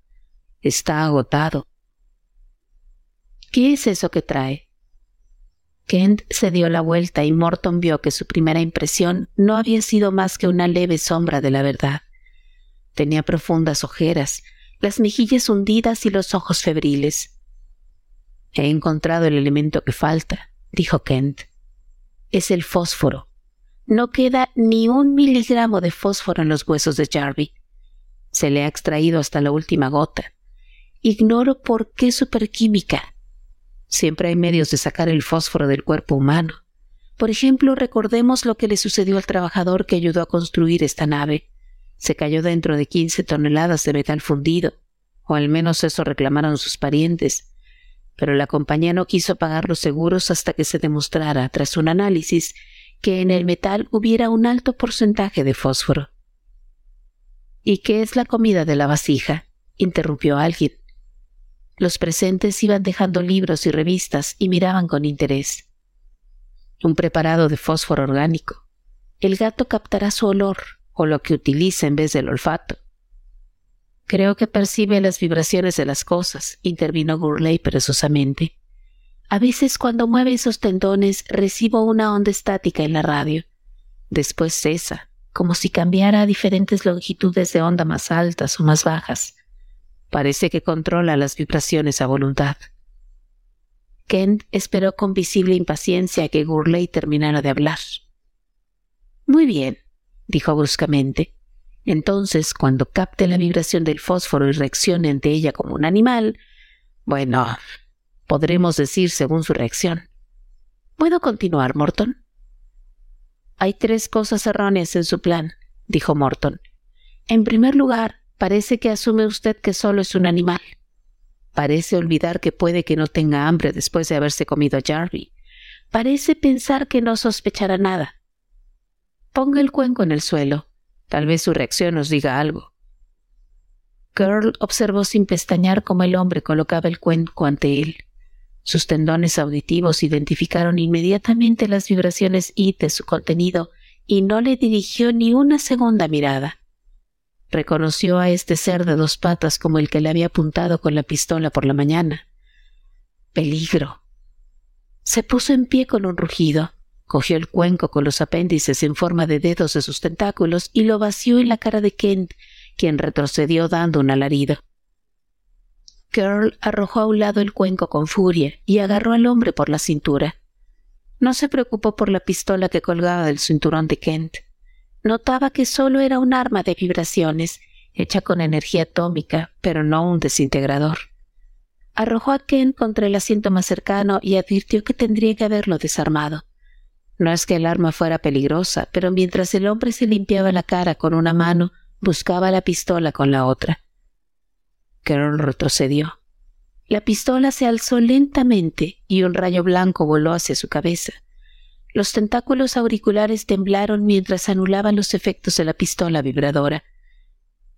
Está agotado. ¿Qué es eso que trae? Kent se dio la vuelta y Morton vio que su primera impresión no había sido más que una leve sombra de la verdad. Tenía profundas ojeras, las mejillas hundidas y los ojos febriles. He encontrado el elemento que falta, dijo Kent. Es el fósforo. No queda ni un miligramo de fósforo en los huesos de Jarvie. Se le ha extraído hasta la última gota. Ignoro por qué superquímica, Siempre hay medios de sacar el fósforo del cuerpo humano. Por ejemplo, recordemos lo que le sucedió al trabajador que ayudó a construir esta nave. Se cayó dentro de 15 toneladas de metal fundido, o al menos eso reclamaron sus parientes. Pero la compañía no quiso pagar los seguros hasta que se demostrara, tras un análisis, que en el metal hubiera un alto porcentaje de fósforo. ¿Y qué es la comida de la vasija? interrumpió alguien. Los presentes iban dejando libros y revistas y miraban con interés. Un preparado de fósforo orgánico. El gato captará su olor o lo que utiliza en vez del olfato. Creo que percibe las vibraciones de las cosas, intervino Gurley perezosamente. A veces cuando mueve esos tendones recibo una onda estática en la radio. Después cesa, como si cambiara a diferentes longitudes de onda más altas o más bajas. Parece que controla las vibraciones a voluntad. Kent esperó con visible impaciencia que Gurley terminara de hablar. Muy bien, dijo bruscamente. Entonces, cuando capte la vibración del fósforo y reaccione ante ella como un animal, bueno, podremos decir según su reacción. ¿Puedo continuar, Morton? Hay tres cosas erróneas en su plan, dijo Morton. En primer lugar, parece que asume usted que solo es un animal. Parece olvidar que puede que no tenga hambre después de haberse comido a Jarvie. Parece pensar que no sospechará nada. Ponga el cuenco en el suelo. Tal vez su reacción nos diga algo. Girl observó sin pestañear cómo el hombre colocaba el cuenco ante él. Sus tendones auditivos identificaron inmediatamente las vibraciones y de su contenido y no le dirigió ni una segunda mirada. Reconoció a este ser de dos patas como el que le había apuntado con la pistola por la mañana. Peligro. Se puso en pie con un rugido, cogió el cuenco con los apéndices en forma de dedos de sus tentáculos y lo vació en la cara de Kent, quien retrocedió dando un alarido. Girl arrojó a un lado el cuenco con furia y agarró al hombre por la cintura. No se preocupó por la pistola que colgaba del cinturón de Kent. Notaba que solo era un arma de vibraciones, hecha con energía atómica, pero no un desintegrador. Arrojó a Kent contra el asiento más cercano y advirtió que tendría que haberlo desarmado. No es que el arma fuera peligrosa, pero mientras el hombre se limpiaba la cara con una mano, buscaba la pistola con la otra. Carol retrocedió. La pistola se alzó lentamente y un rayo blanco voló hacia su cabeza. Los tentáculos auriculares temblaron mientras anulaban los efectos de la pistola vibradora.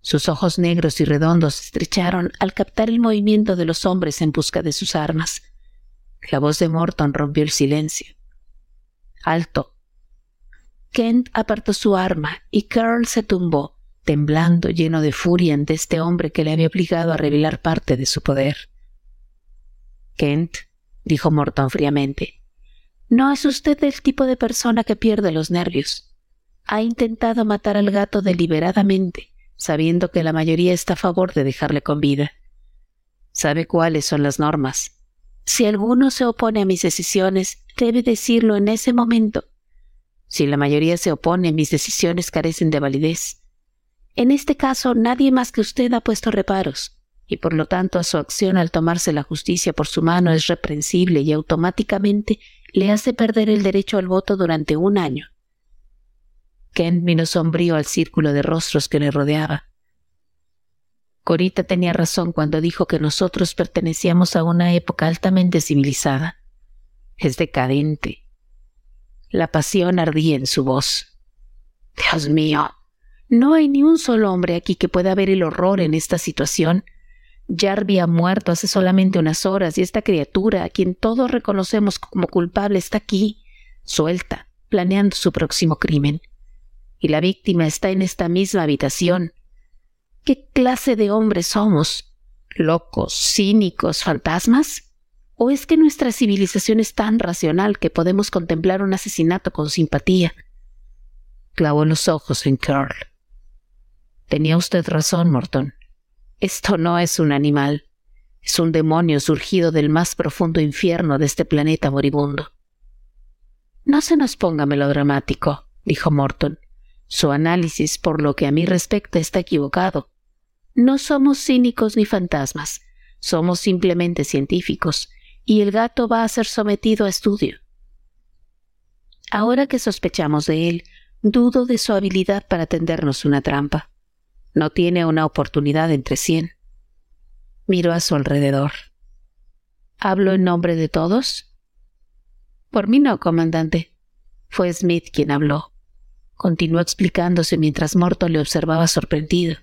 Sus ojos negros y redondos se estrecharon al captar el movimiento de los hombres en busca de sus armas. La voz de Morton rompió el silencio. Alto. Kent apartó su arma y Carl se tumbó, temblando lleno de furia ante este hombre que le había obligado a revelar parte de su poder. Kent, dijo Morton fríamente, no es usted el tipo de persona que pierde los nervios. Ha intentado matar al gato deliberadamente, sabiendo que la mayoría está a favor de dejarle con vida. Sabe cuáles son las normas. Si alguno se opone a mis decisiones, debe decirlo en ese momento. Si la mayoría se opone, mis decisiones carecen de validez. En este caso, nadie más que usted ha puesto reparos, y por lo tanto su acción al tomarse la justicia por su mano es reprensible y automáticamente le hace perder el derecho al voto durante un año. Kent vino sombrío al círculo de rostros que le rodeaba. Corita tenía razón cuando dijo que nosotros pertenecíamos a una época altamente civilizada. Es decadente. La pasión ardía en su voz. Dios mío, no hay ni un solo hombre aquí que pueda ver el horror en esta situación. Jarvie ha muerto hace solamente unas horas y esta criatura, a quien todos reconocemos como culpable, está aquí, suelta, planeando su próximo crimen. Y la víctima está en esta misma habitación. ¿Qué clase de hombres somos? ¿Locos, cínicos, fantasmas? ¿O es que nuestra civilización es tan racional que podemos contemplar un asesinato con simpatía? Clavó los ojos en Carl. Tenía usted razón, Morton. Esto no es un animal. Es un demonio surgido del más profundo infierno de este planeta moribundo. No se nos ponga melodramático, dijo Morton. Su análisis, por lo que a mí respecta, está equivocado. No somos cínicos ni fantasmas, somos simplemente científicos, y el gato va a ser sometido a estudio. Ahora que sospechamos de él, dudo de su habilidad para tendernos una trampa. No tiene una oportunidad entre cien. Miró a su alrededor. ¿Hablo en nombre de todos? Por mí no, comandante. Fue Smith quien habló. Continuó explicándose mientras Morton le observaba sorprendido.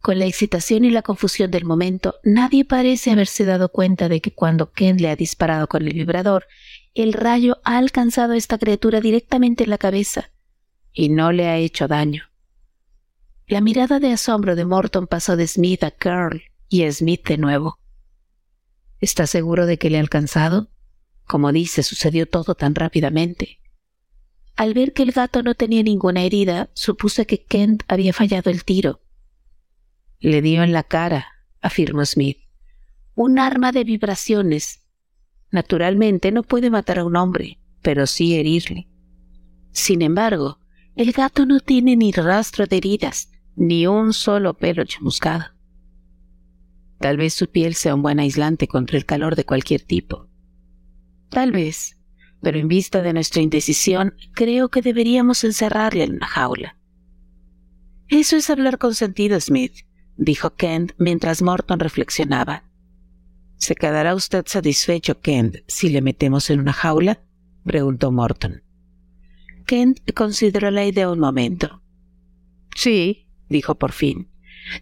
Con la excitación y la confusión del momento, nadie parece haberse dado cuenta de que cuando Ken le ha disparado con el vibrador, el rayo ha alcanzado a esta criatura directamente en la cabeza y no le ha hecho daño. La mirada de asombro de Morton pasó de Smith a Carl y a Smith de nuevo. ¿Está seguro de que le ha alcanzado? Como dice, sucedió todo tan rápidamente. Al ver que el gato no tenía ninguna herida, supuse que Kent había fallado el tiro. Le dio en la cara, afirmó Smith. Un arma de vibraciones. Naturalmente no puede matar a un hombre, pero sí herirle. Sin embargo, el gato no tiene ni rastro de heridas, ni un solo pelo chamuscado. Tal vez su piel sea un buen aislante contra el calor de cualquier tipo. Tal vez, pero en vista de nuestra indecisión, creo que deberíamos encerrarle en una jaula. Eso es hablar con sentido, Smith, dijo Kent mientras Morton reflexionaba. ¿Se quedará usted satisfecho, Kent, si le metemos en una jaula? preguntó Morton. Kent consideró la idea un momento. Sí, dijo por fin.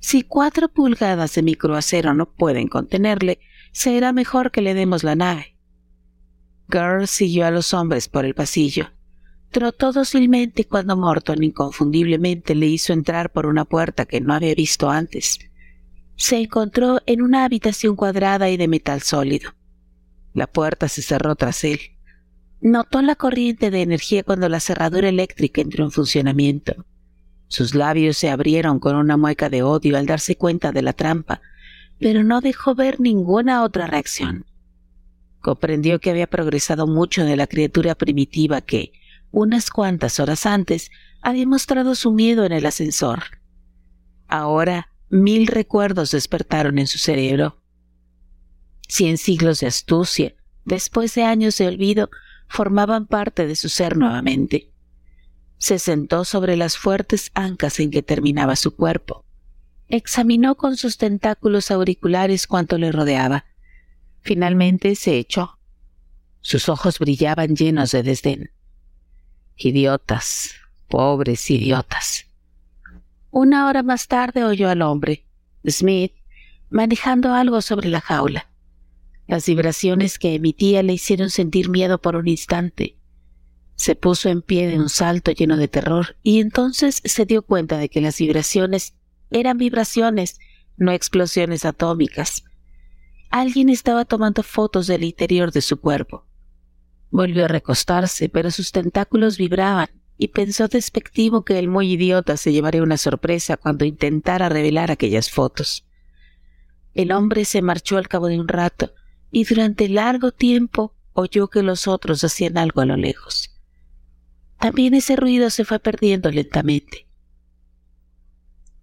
Si cuatro pulgadas de microacero no pueden contenerle, será mejor que le demos la nave. Girl siguió a los hombres por el pasillo. Trotó dócilmente cuando Morton inconfundiblemente le hizo entrar por una puerta que no había visto antes. Se encontró en una habitación cuadrada y de metal sólido. La puerta se cerró tras él. Notó la corriente de energía cuando la cerradura eléctrica entró en funcionamiento. Sus labios se abrieron con una mueca de odio al darse cuenta de la trampa, pero no dejó ver ninguna otra reacción. Comprendió que había progresado mucho de la criatura primitiva que, unas cuantas horas antes, había mostrado su miedo en el ascensor. Ahora, mil recuerdos despertaron en su cerebro. Cien siglos de astucia, después de años de olvido, formaban parte de su ser nuevamente. Se sentó sobre las fuertes ancas en que terminaba su cuerpo. Examinó con sus tentáculos auriculares cuanto le rodeaba. Finalmente se echó. Sus ojos brillaban llenos de desdén. Idiotas, pobres idiotas. Una hora más tarde oyó al hombre, Smith, manejando algo sobre la jaula. Las vibraciones que emitía le hicieron sentir miedo por un instante. Se puso en pie de un salto lleno de terror y entonces se dio cuenta de que las vibraciones eran vibraciones, no explosiones atómicas. Alguien estaba tomando fotos del interior de su cuerpo. Volvió a recostarse, pero sus tentáculos vibraban y pensó despectivo que el muy idiota se llevaría una sorpresa cuando intentara revelar aquellas fotos. El hombre se marchó al cabo de un rato y durante largo tiempo oyó que los otros hacían algo a lo lejos. También ese ruido se fue perdiendo lentamente.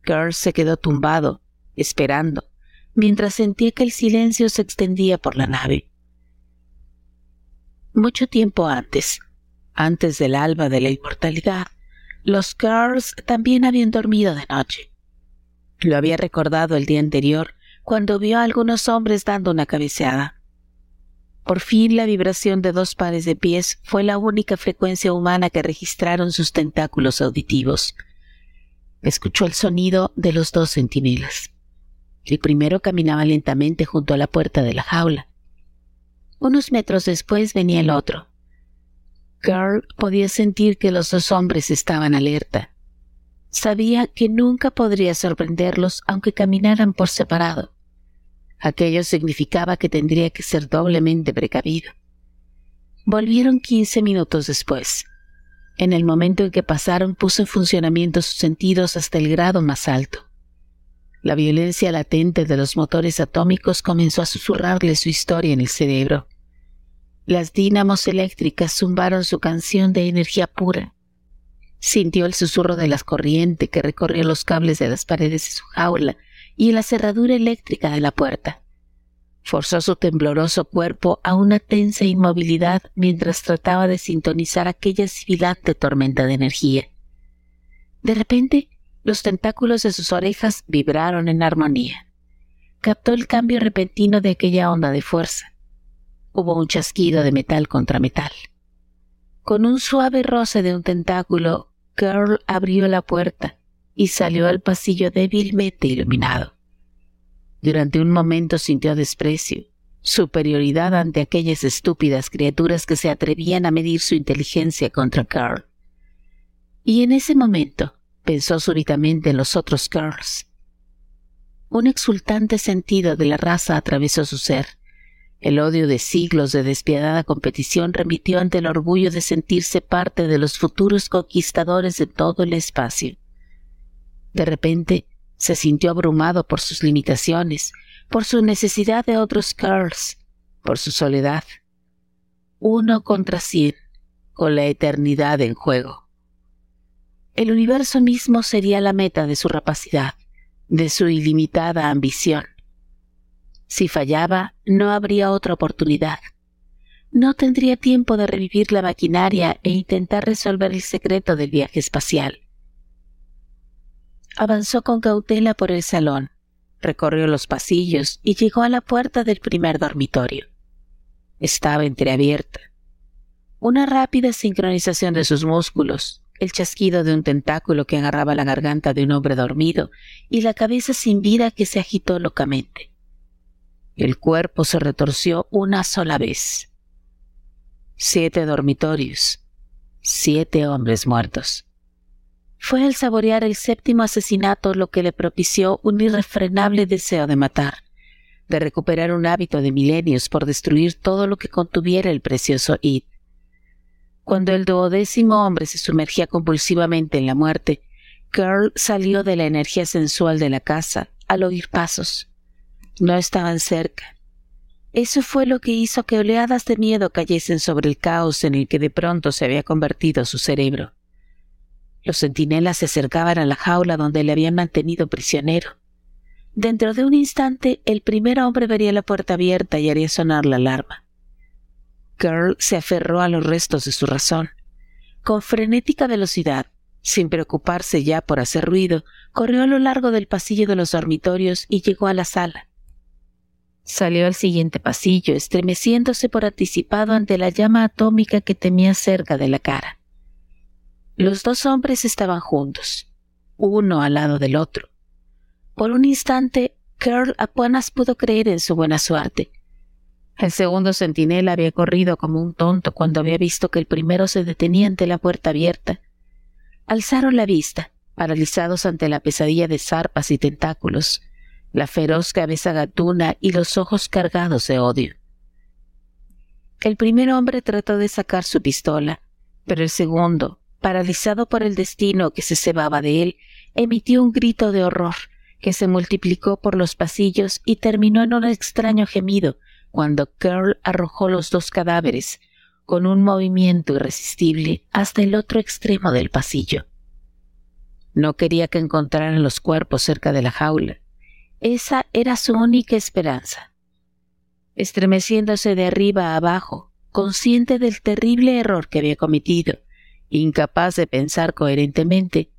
Girl se quedó tumbado, esperando, mientras sentía que el silencio se extendía por la nave. Mucho tiempo antes, antes del alba de la inmortalidad, los Girls también habían dormido de noche. Lo había recordado el día anterior cuando vio a algunos hombres dando una cabeceada. Por fin la vibración de dos pares de pies fue la única frecuencia humana que registraron sus tentáculos auditivos. Escuchó el sonido de los dos centinelas. El primero caminaba lentamente junto a la puerta de la jaula. Unos metros después venía el otro. Carl podía sentir que los dos hombres estaban alerta. Sabía que nunca podría sorprenderlos aunque caminaran por separado. Aquello significaba que tendría que ser doblemente precavido. Volvieron quince minutos después. En el momento en que pasaron puso en funcionamiento sus sentidos hasta el grado más alto. La violencia latente de los motores atómicos comenzó a susurrarle su historia en el cerebro. Las dínamos eléctricas zumbaron su canción de energía pura. Sintió el susurro de la corriente que recorría los cables de las paredes de su jaula y la cerradura eléctrica de la puerta. Forzó su tembloroso cuerpo a una tensa inmovilidad mientras trataba de sintonizar aquella sibilante tormenta de energía. De repente, los tentáculos de sus orejas vibraron en armonía. Captó el cambio repentino de aquella onda de fuerza. Hubo un chasquido de metal contra metal. Con un suave roce de un tentáculo, Girl abrió la puerta y salió al pasillo débilmente iluminado. Durante un momento sintió desprecio, superioridad ante aquellas estúpidas criaturas que se atrevían a medir su inteligencia contra Carl. Y en ese momento pensó súbitamente en los otros Carls. Un exultante sentido de la raza atravesó su ser. El odio de siglos de despiadada competición remitió ante el orgullo de sentirse parte de los futuros conquistadores de todo el espacio. De repente, se sintió abrumado por sus limitaciones, por su necesidad de otros curls, por su soledad. Uno contra cien, con la eternidad en juego. El universo mismo sería la meta de su rapacidad, de su ilimitada ambición. Si fallaba, no habría otra oportunidad. No tendría tiempo de revivir la maquinaria e intentar resolver el secreto del viaje espacial. Avanzó con cautela por el salón, recorrió los pasillos y llegó a la puerta del primer dormitorio. Estaba entreabierta. Una rápida sincronización de sus músculos, el chasquido de un tentáculo que agarraba la garganta de un hombre dormido y la cabeza sin vida que se agitó locamente. El cuerpo se retorció una sola vez. Siete dormitorios, siete hombres muertos. Fue el saborear el séptimo asesinato lo que le propició un irrefrenable deseo de matar, de recuperar un hábito de milenios por destruir todo lo que contuviera el precioso Id. Cuando el duodécimo hombre se sumergía convulsivamente en la muerte, Carl salió de la energía sensual de la casa al oír pasos. No estaban cerca. Eso fue lo que hizo que oleadas de miedo cayesen sobre el caos en el que de pronto se había convertido su cerebro. Los centinelas se acercaban a la jaula donde le habían mantenido prisionero. Dentro de un instante, el primer hombre vería la puerta abierta y haría sonar la alarma. Curl se aferró a los restos de su razón. Con frenética velocidad, sin preocuparse ya por hacer ruido, corrió a lo largo del pasillo de los dormitorios y llegó a la sala. Salió al siguiente pasillo, estremeciéndose por anticipado ante la llama atómica que temía cerca de la cara. Los dos hombres estaban juntos, uno al lado del otro. Por un instante, Curl apenas pudo creer en su buena suerte. El segundo centinela había corrido como un tonto cuando había visto que el primero se detenía ante la puerta abierta. Alzaron la vista, paralizados ante la pesadilla de zarpas y tentáculos, la feroz cabeza gatuna y los ojos cargados de odio. El primer hombre trató de sacar su pistola, pero el segundo, paralizado por el destino que se cebaba de él, emitió un grito de horror que se multiplicó por los pasillos y terminó en un extraño gemido cuando Curl arrojó los dos cadáveres con un movimiento irresistible hasta el otro extremo del pasillo. No quería que encontraran los cuerpos cerca de la jaula, esa era su única esperanza. Estremeciéndose de arriba a abajo, consciente del terrible error que había cometido, incapaz de pensar coherentemente,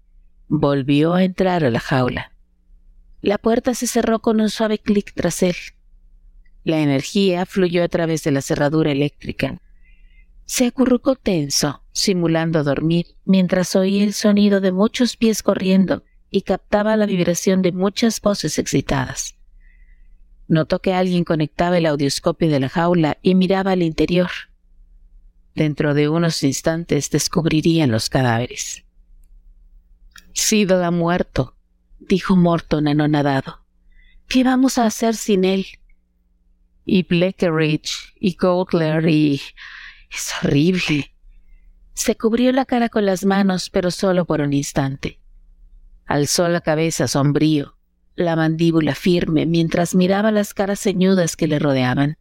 volvió a entrar a la jaula. La puerta se cerró con un suave clic tras él. La energía fluyó a través de la cerradura eléctrica. Se acurrucó tenso, simulando dormir, mientras oía el sonido de muchos pies corriendo y captaba la vibración de muchas voces excitadas. Notó que alguien conectaba el audioscopio de la jaula y miraba al interior. Dentro de unos instantes descubrirían los cadáveres. Sido ha muerto, dijo Morton anonadado. ¿Qué vamos a hacer sin él? Y Bleckeridge y Goldler y... Es horrible. Se cubrió la cara con las manos, pero solo por un instante. Alzó la cabeza sombrío, la mandíbula firme, mientras miraba las caras ceñudas que le rodeaban.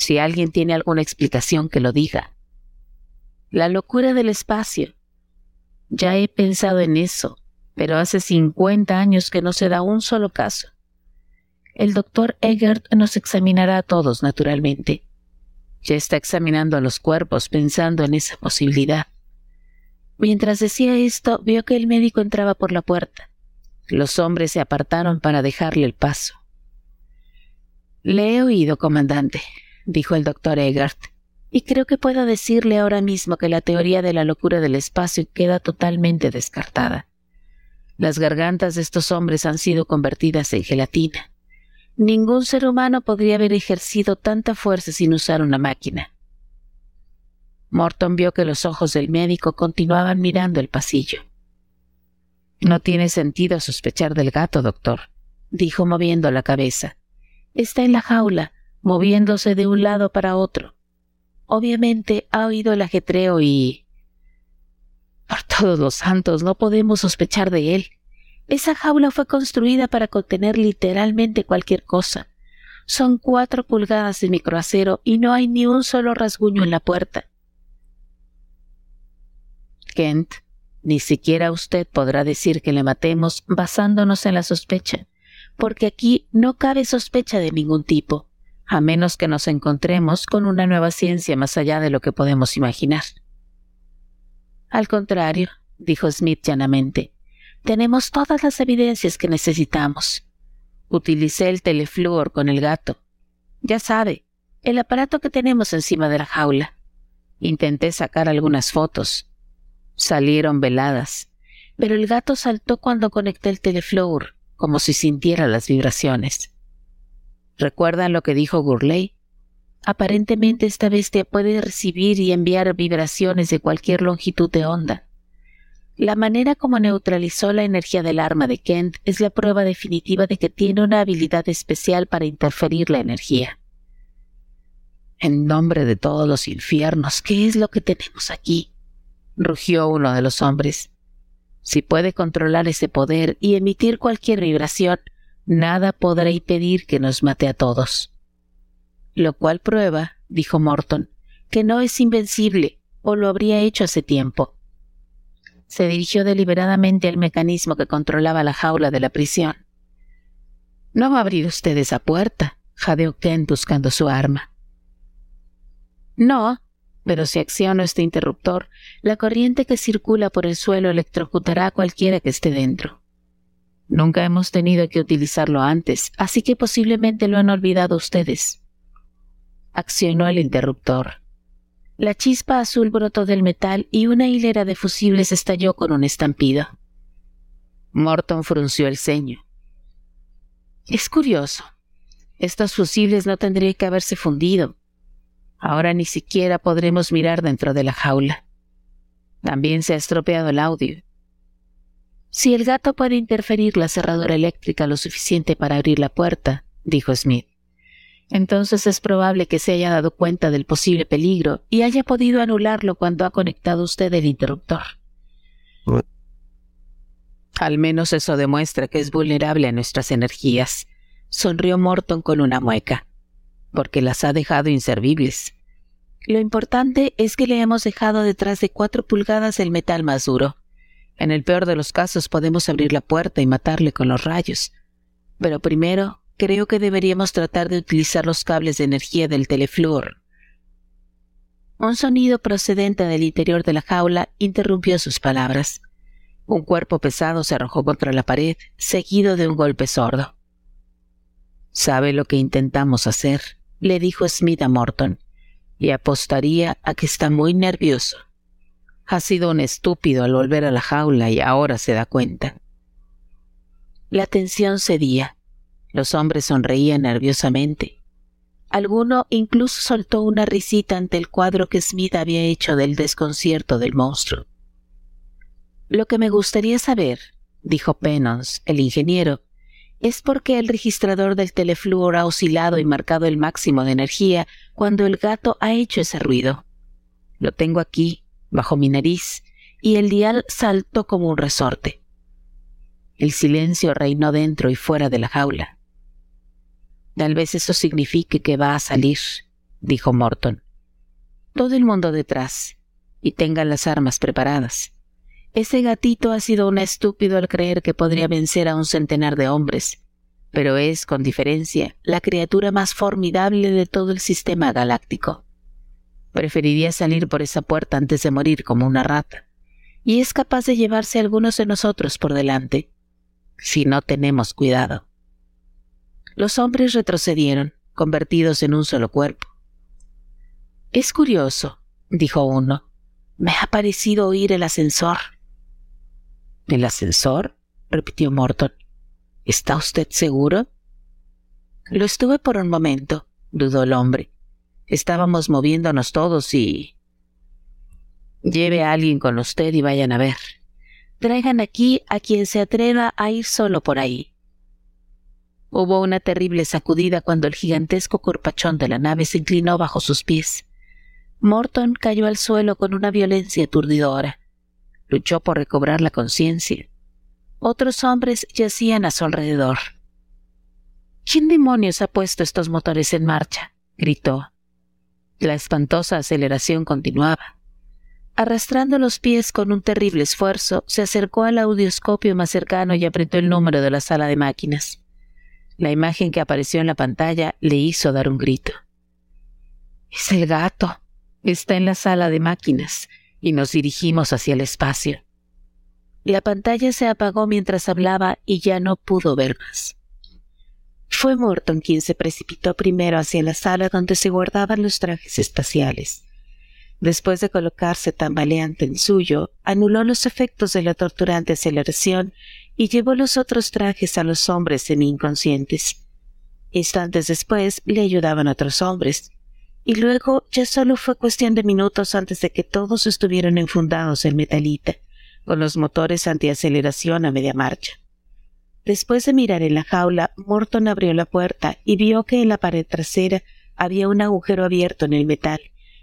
Si alguien tiene alguna explicación, que lo diga. La locura del espacio. Ya he pensado en eso, pero hace cincuenta años que no se da un solo caso. El doctor Eggert nos examinará a todos, naturalmente. Ya está examinando a los cuerpos pensando en esa posibilidad. Mientras decía esto, vio que el médico entraba por la puerta. Los hombres se apartaron para dejarle el paso. Le he oído, comandante, dijo el doctor Eggert, y creo que puedo decirle ahora mismo que la teoría de la locura del espacio queda totalmente descartada. Las gargantas de estos hombres han sido convertidas en gelatina. Ningún ser humano podría haber ejercido tanta fuerza sin usar una máquina. Morton vio que los ojos del médico continuaban mirando el pasillo. No tiene sentido sospechar del gato, doctor, dijo moviendo la cabeza. Está en la jaula, moviéndose de un lado para otro. Obviamente ha oído el ajetreo y... Por todos los santos, no podemos sospechar de él. Esa jaula fue construida para contener literalmente cualquier cosa. Son cuatro pulgadas de microacero y no hay ni un solo rasguño en la puerta. Kent, ni siquiera usted podrá decir que le matemos basándonos en la sospecha, porque aquí no cabe sospecha de ningún tipo, a menos que nos encontremos con una nueva ciencia más allá de lo que podemos imaginar. Al contrario, dijo Smith llanamente, tenemos todas las evidencias que necesitamos. Utilicé el telefluor con el gato. Ya sabe, el aparato que tenemos encima de la jaula. Intenté sacar algunas fotos, Salieron veladas, pero el gato saltó cuando conecté el telefloor, como si sintiera las vibraciones. ¿Recuerdan lo que dijo Gurley? Aparentemente esta bestia puede recibir y enviar vibraciones de cualquier longitud de onda. La manera como neutralizó la energía del arma de Kent es la prueba definitiva de que tiene una habilidad especial para interferir la energía. En nombre de todos los infiernos, ¿qué es lo que tenemos aquí? rugió uno de los hombres. Si puede controlar ese poder y emitir cualquier vibración, nada podrá impedir que nos mate a todos. Lo cual prueba, dijo Morton, que no es invencible, o lo habría hecho hace tiempo. Se dirigió deliberadamente al mecanismo que controlaba la jaula de la prisión. No va a abrir usted esa puerta, jadeó Kent buscando su arma. No, pero si acciono este interruptor, la corriente que circula por el suelo electrocutará a cualquiera que esté dentro. Nunca hemos tenido que utilizarlo antes, así que posiblemente lo han olvidado ustedes. Accionó el interruptor. La chispa azul brotó del metal y una hilera de fusibles estalló con un estampido. Morton frunció el ceño. Es curioso. Estos fusibles no tendrían que haberse fundido, Ahora ni siquiera podremos mirar dentro de la jaula. También se ha estropeado el audio. Si el gato puede interferir la cerradura eléctrica lo suficiente para abrir la puerta, dijo Smith, entonces es probable que se haya dado cuenta del posible peligro y haya podido anularlo cuando ha conectado usted el interruptor. Al menos eso demuestra que es vulnerable a nuestras energías, sonrió Morton con una mueca porque las ha dejado inservibles. Lo importante es que le hemos dejado detrás de cuatro pulgadas el metal más duro. En el peor de los casos podemos abrir la puerta y matarle con los rayos. Pero primero, creo que deberíamos tratar de utilizar los cables de energía del telefluor. Un sonido procedente del interior de la jaula interrumpió sus palabras. Un cuerpo pesado se arrojó contra la pared, seguido de un golpe sordo. ¿Sabe lo que intentamos hacer? le dijo Smith a Morton, y apostaría a que está muy nervioso. Ha sido un estúpido al volver a la jaula y ahora se da cuenta. La tensión cedía. Los hombres sonreían nerviosamente. Alguno incluso soltó una risita ante el cuadro que Smith había hecho del desconcierto del monstruo. Lo que me gustaría saber, dijo Pennons, el ingeniero, es porque el registrador del telefluor ha oscilado y marcado el máximo de energía cuando el gato ha hecho ese ruido. Lo tengo aquí, bajo mi nariz, y el dial saltó como un resorte. El silencio reinó dentro y fuera de la jaula. Tal vez eso signifique que va a salir, dijo Morton. Todo el mundo detrás, y tengan las armas preparadas. Ese gatito ha sido un estúpido al creer que podría vencer a un centenar de hombres, pero es, con diferencia, la criatura más formidable de todo el sistema galáctico. Preferiría salir por esa puerta antes de morir como una rata, y es capaz de llevarse a algunos de nosotros por delante, si no tenemos cuidado. Los hombres retrocedieron, convertidos en un solo cuerpo. Es curioso, dijo uno. Me ha parecido oír el ascensor. ¿El ascensor? repitió Morton. ¿Está usted seguro? Lo estuve por un momento, dudó el hombre. Estábamos moviéndonos todos y... Lleve a alguien con usted y vayan a ver. Traigan aquí a quien se atreva a ir solo por ahí. Hubo una terrible sacudida cuando el gigantesco corpachón de la nave se inclinó bajo sus pies. Morton cayó al suelo con una violencia aturdidora. Luchó por recobrar la conciencia. Otros hombres yacían a su alrededor. ¿Quién demonios ha puesto estos motores en marcha? gritó. La espantosa aceleración continuaba. Arrastrando los pies con un terrible esfuerzo, se acercó al audioscopio más cercano y apretó el número de la sala de máquinas. La imagen que apareció en la pantalla le hizo dar un grito. Es el gato. Está en la sala de máquinas y nos dirigimos hacia el espacio. La pantalla se apagó mientras hablaba y ya no pudo ver más. Fue Morton quien se precipitó primero hacia la sala donde se guardaban los trajes espaciales. Después de colocarse tambaleante en suyo, anuló los efectos de la torturante aceleración y llevó los otros trajes a los hombres semi-inconscientes. Instantes después le ayudaban otros hombres, y luego ya solo fue cuestión de minutos antes de que todos estuvieran enfundados en metalita, con los motores antiaceleración a media marcha. Después de mirar en la jaula, Morton abrió la puerta y vio que en la pared trasera había un agujero abierto en el metal,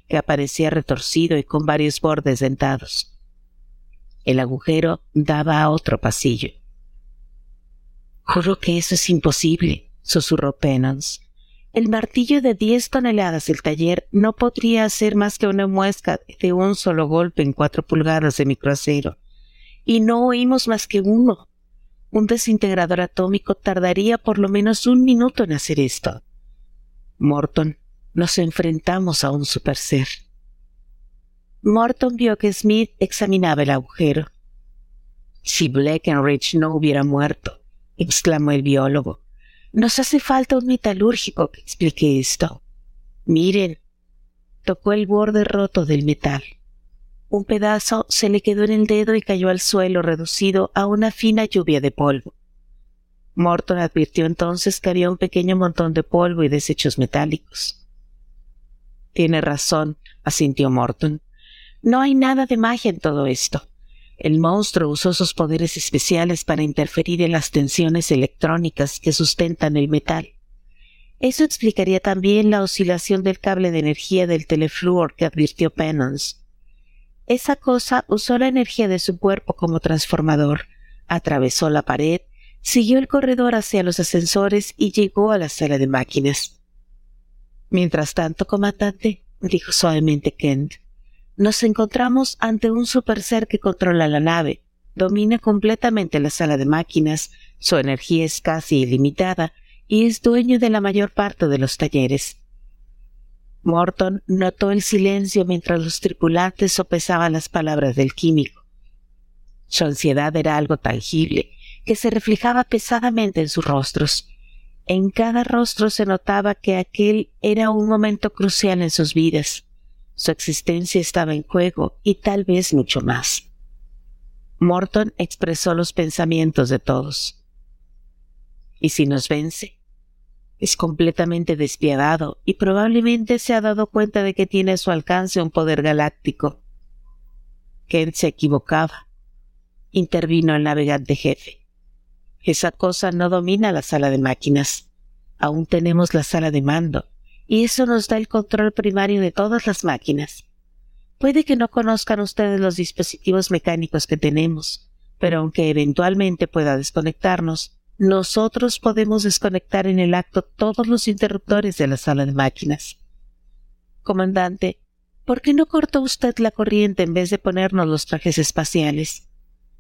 que aparecía retorcido y con varios bordes dentados. El agujero daba a otro pasillo. Juro que eso es imposible, susurró Penance. El martillo de diez toneladas del taller no podría hacer más que una muesca de un solo golpe en cuatro pulgadas de microacero. Y no oímos más que uno. Un desintegrador atómico tardaría por lo menos un minuto en hacer esto. Morton, nos enfrentamos a un super ser. Morton vio que Smith examinaba el agujero. Si Breckenridge no hubiera muerto, exclamó el biólogo, nos hace falta un metalúrgico que explique esto. Miren, tocó el borde roto del metal. Un pedazo se le quedó en el dedo y cayó al suelo reducido a una fina lluvia de polvo. Morton advirtió entonces que había un pequeño montón de polvo y desechos metálicos. Tiene razón, asintió Morton. No hay nada de magia en todo esto. El monstruo usó sus poderes especiales para interferir en las tensiones electrónicas que sustentan el metal. Eso explicaría también la oscilación del cable de energía del telefluor que advirtió Penance. Esa cosa usó la energía de su cuerpo como transformador, atravesó la pared, siguió el corredor hacia los ascensores y llegó a la sala de máquinas. Mientras tanto, comandante, dijo suavemente Kent, nos encontramos ante un super ser que controla la nave, domina completamente la sala de máquinas, su energía es casi ilimitada y es dueño de la mayor parte de los talleres. Morton notó el silencio mientras los tripulantes sopesaban las palabras del químico. Su ansiedad era algo tangible, que se reflejaba pesadamente en sus rostros. En cada rostro se notaba que aquel era un momento crucial en sus vidas. Su existencia estaba en juego y tal vez mucho más. Morton expresó los pensamientos de todos. ¿Y si nos vence? Es completamente despiadado y probablemente se ha dado cuenta de que tiene a su alcance un poder galáctico. Kent se equivocaba. Intervino el navegante jefe. Esa cosa no domina la sala de máquinas. Aún tenemos la sala de mando, y eso nos da el control primario de todas las máquinas. Puede que no conozcan ustedes los dispositivos mecánicos que tenemos, pero aunque eventualmente pueda desconectarnos, nosotros podemos desconectar en el acto todos los interruptores de la sala de máquinas. Comandante, ¿por qué no cortó usted la corriente en vez de ponernos los trajes espaciales?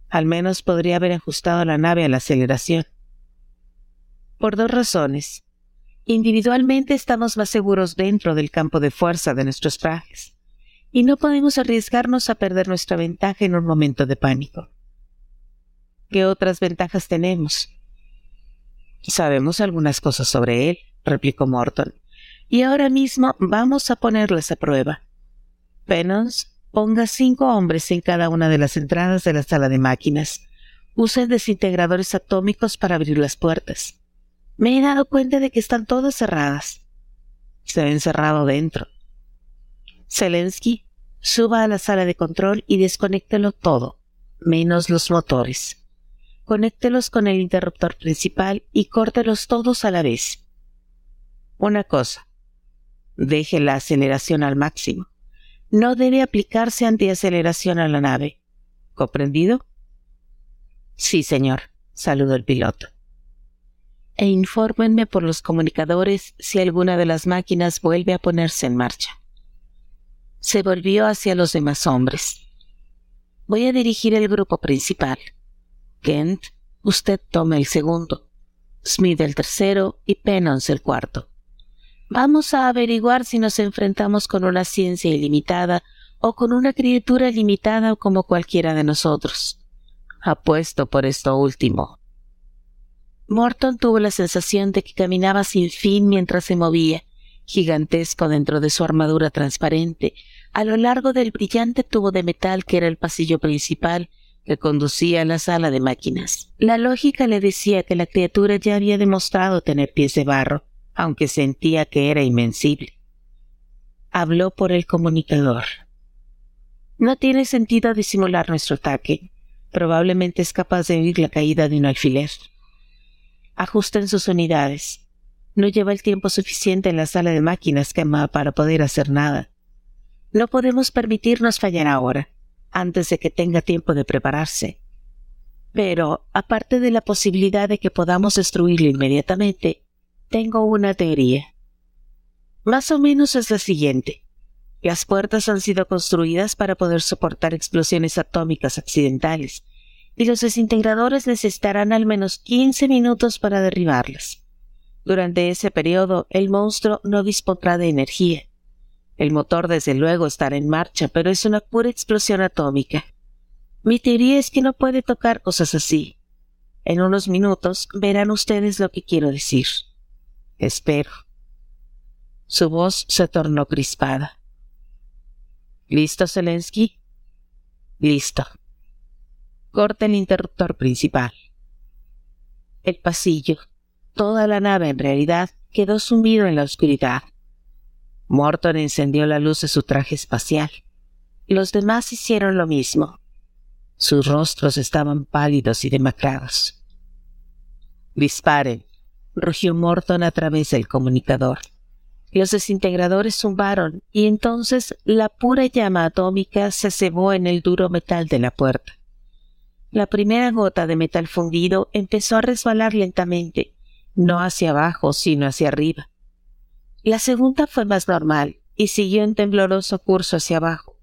Al menos podría haber ajustado la nave a la aceleración. Por dos razones. Individualmente estamos más seguros dentro del campo de fuerza de nuestros trajes, y no podemos arriesgarnos a perder nuestra ventaja en un momento de pánico. ¿Qué otras ventajas tenemos? Sabemos algunas cosas sobre él, replicó Morton, y ahora mismo vamos a ponerles a prueba. Penance, ponga cinco hombres en cada una de las entradas de la sala de máquinas. Usen desintegradores atómicos para abrir las puertas. Me he dado cuenta de que están todas cerradas. Se ven cerrado dentro. Zelensky, suba a la sala de control y desconéctelo todo, menos los motores. Conéctelos con el interruptor principal y córtelos todos a la vez. Una cosa, deje la aceleración al máximo. No debe aplicarse antiaceleración a la nave. ¿Comprendido? Sí, señor, saludó el piloto. E infórmenme por los comunicadores si alguna de las máquinas vuelve a ponerse en marcha. Se volvió hacia los demás hombres. Voy a dirigir el grupo principal. Kent, usted tome el segundo, Smith el tercero y Pennons el cuarto. Vamos a averiguar si nos enfrentamos con una ciencia ilimitada o con una criatura limitada como cualquiera de nosotros. Apuesto por esto último. Morton tuvo la sensación de que caminaba sin fin mientras se movía, gigantesco dentro de su armadura transparente, a lo largo del brillante tubo de metal que era el pasillo principal que conducía a la sala de máquinas. La lógica le decía que la criatura ya había demostrado tener pies de barro, aunque sentía que era invencible. Habló por el comunicador. No tiene sentido disimular nuestro ataque. Probablemente es capaz de oír la caída de un alfiler. Ajusten sus unidades. No lleva el tiempo suficiente en la sala de máquinas para poder hacer nada. No podemos permitirnos fallar ahora antes de que tenga tiempo de prepararse. Pero, aparte de la posibilidad de que podamos destruirlo inmediatamente, tengo una teoría. Más o menos es la siguiente. Las puertas han sido construidas para poder soportar explosiones atómicas accidentales, y los desintegradores necesitarán al menos 15 minutos para derribarlas. Durante ese periodo, el monstruo no dispondrá de energía, el motor desde luego estará en marcha, pero es una pura explosión atómica. Mi teoría es que no puede tocar cosas así. En unos minutos verán ustedes lo que quiero decir. Espero. Su voz se tornó crispada. ¿Listo, Zelensky? Listo. Corta el interruptor principal. El pasillo, toda la nave en realidad, quedó sumido en la oscuridad. Morton encendió la luz de su traje espacial. Los demás hicieron lo mismo. Sus rostros estaban pálidos y demacrados. Disparen, rugió Morton a través del comunicador. Los desintegradores zumbaron y entonces la pura llama atómica se cebó en el duro metal de la puerta. La primera gota de metal fundido empezó a resbalar lentamente, no hacia abajo, sino hacia arriba. La segunda fue más normal y siguió en tembloroso curso hacia abajo.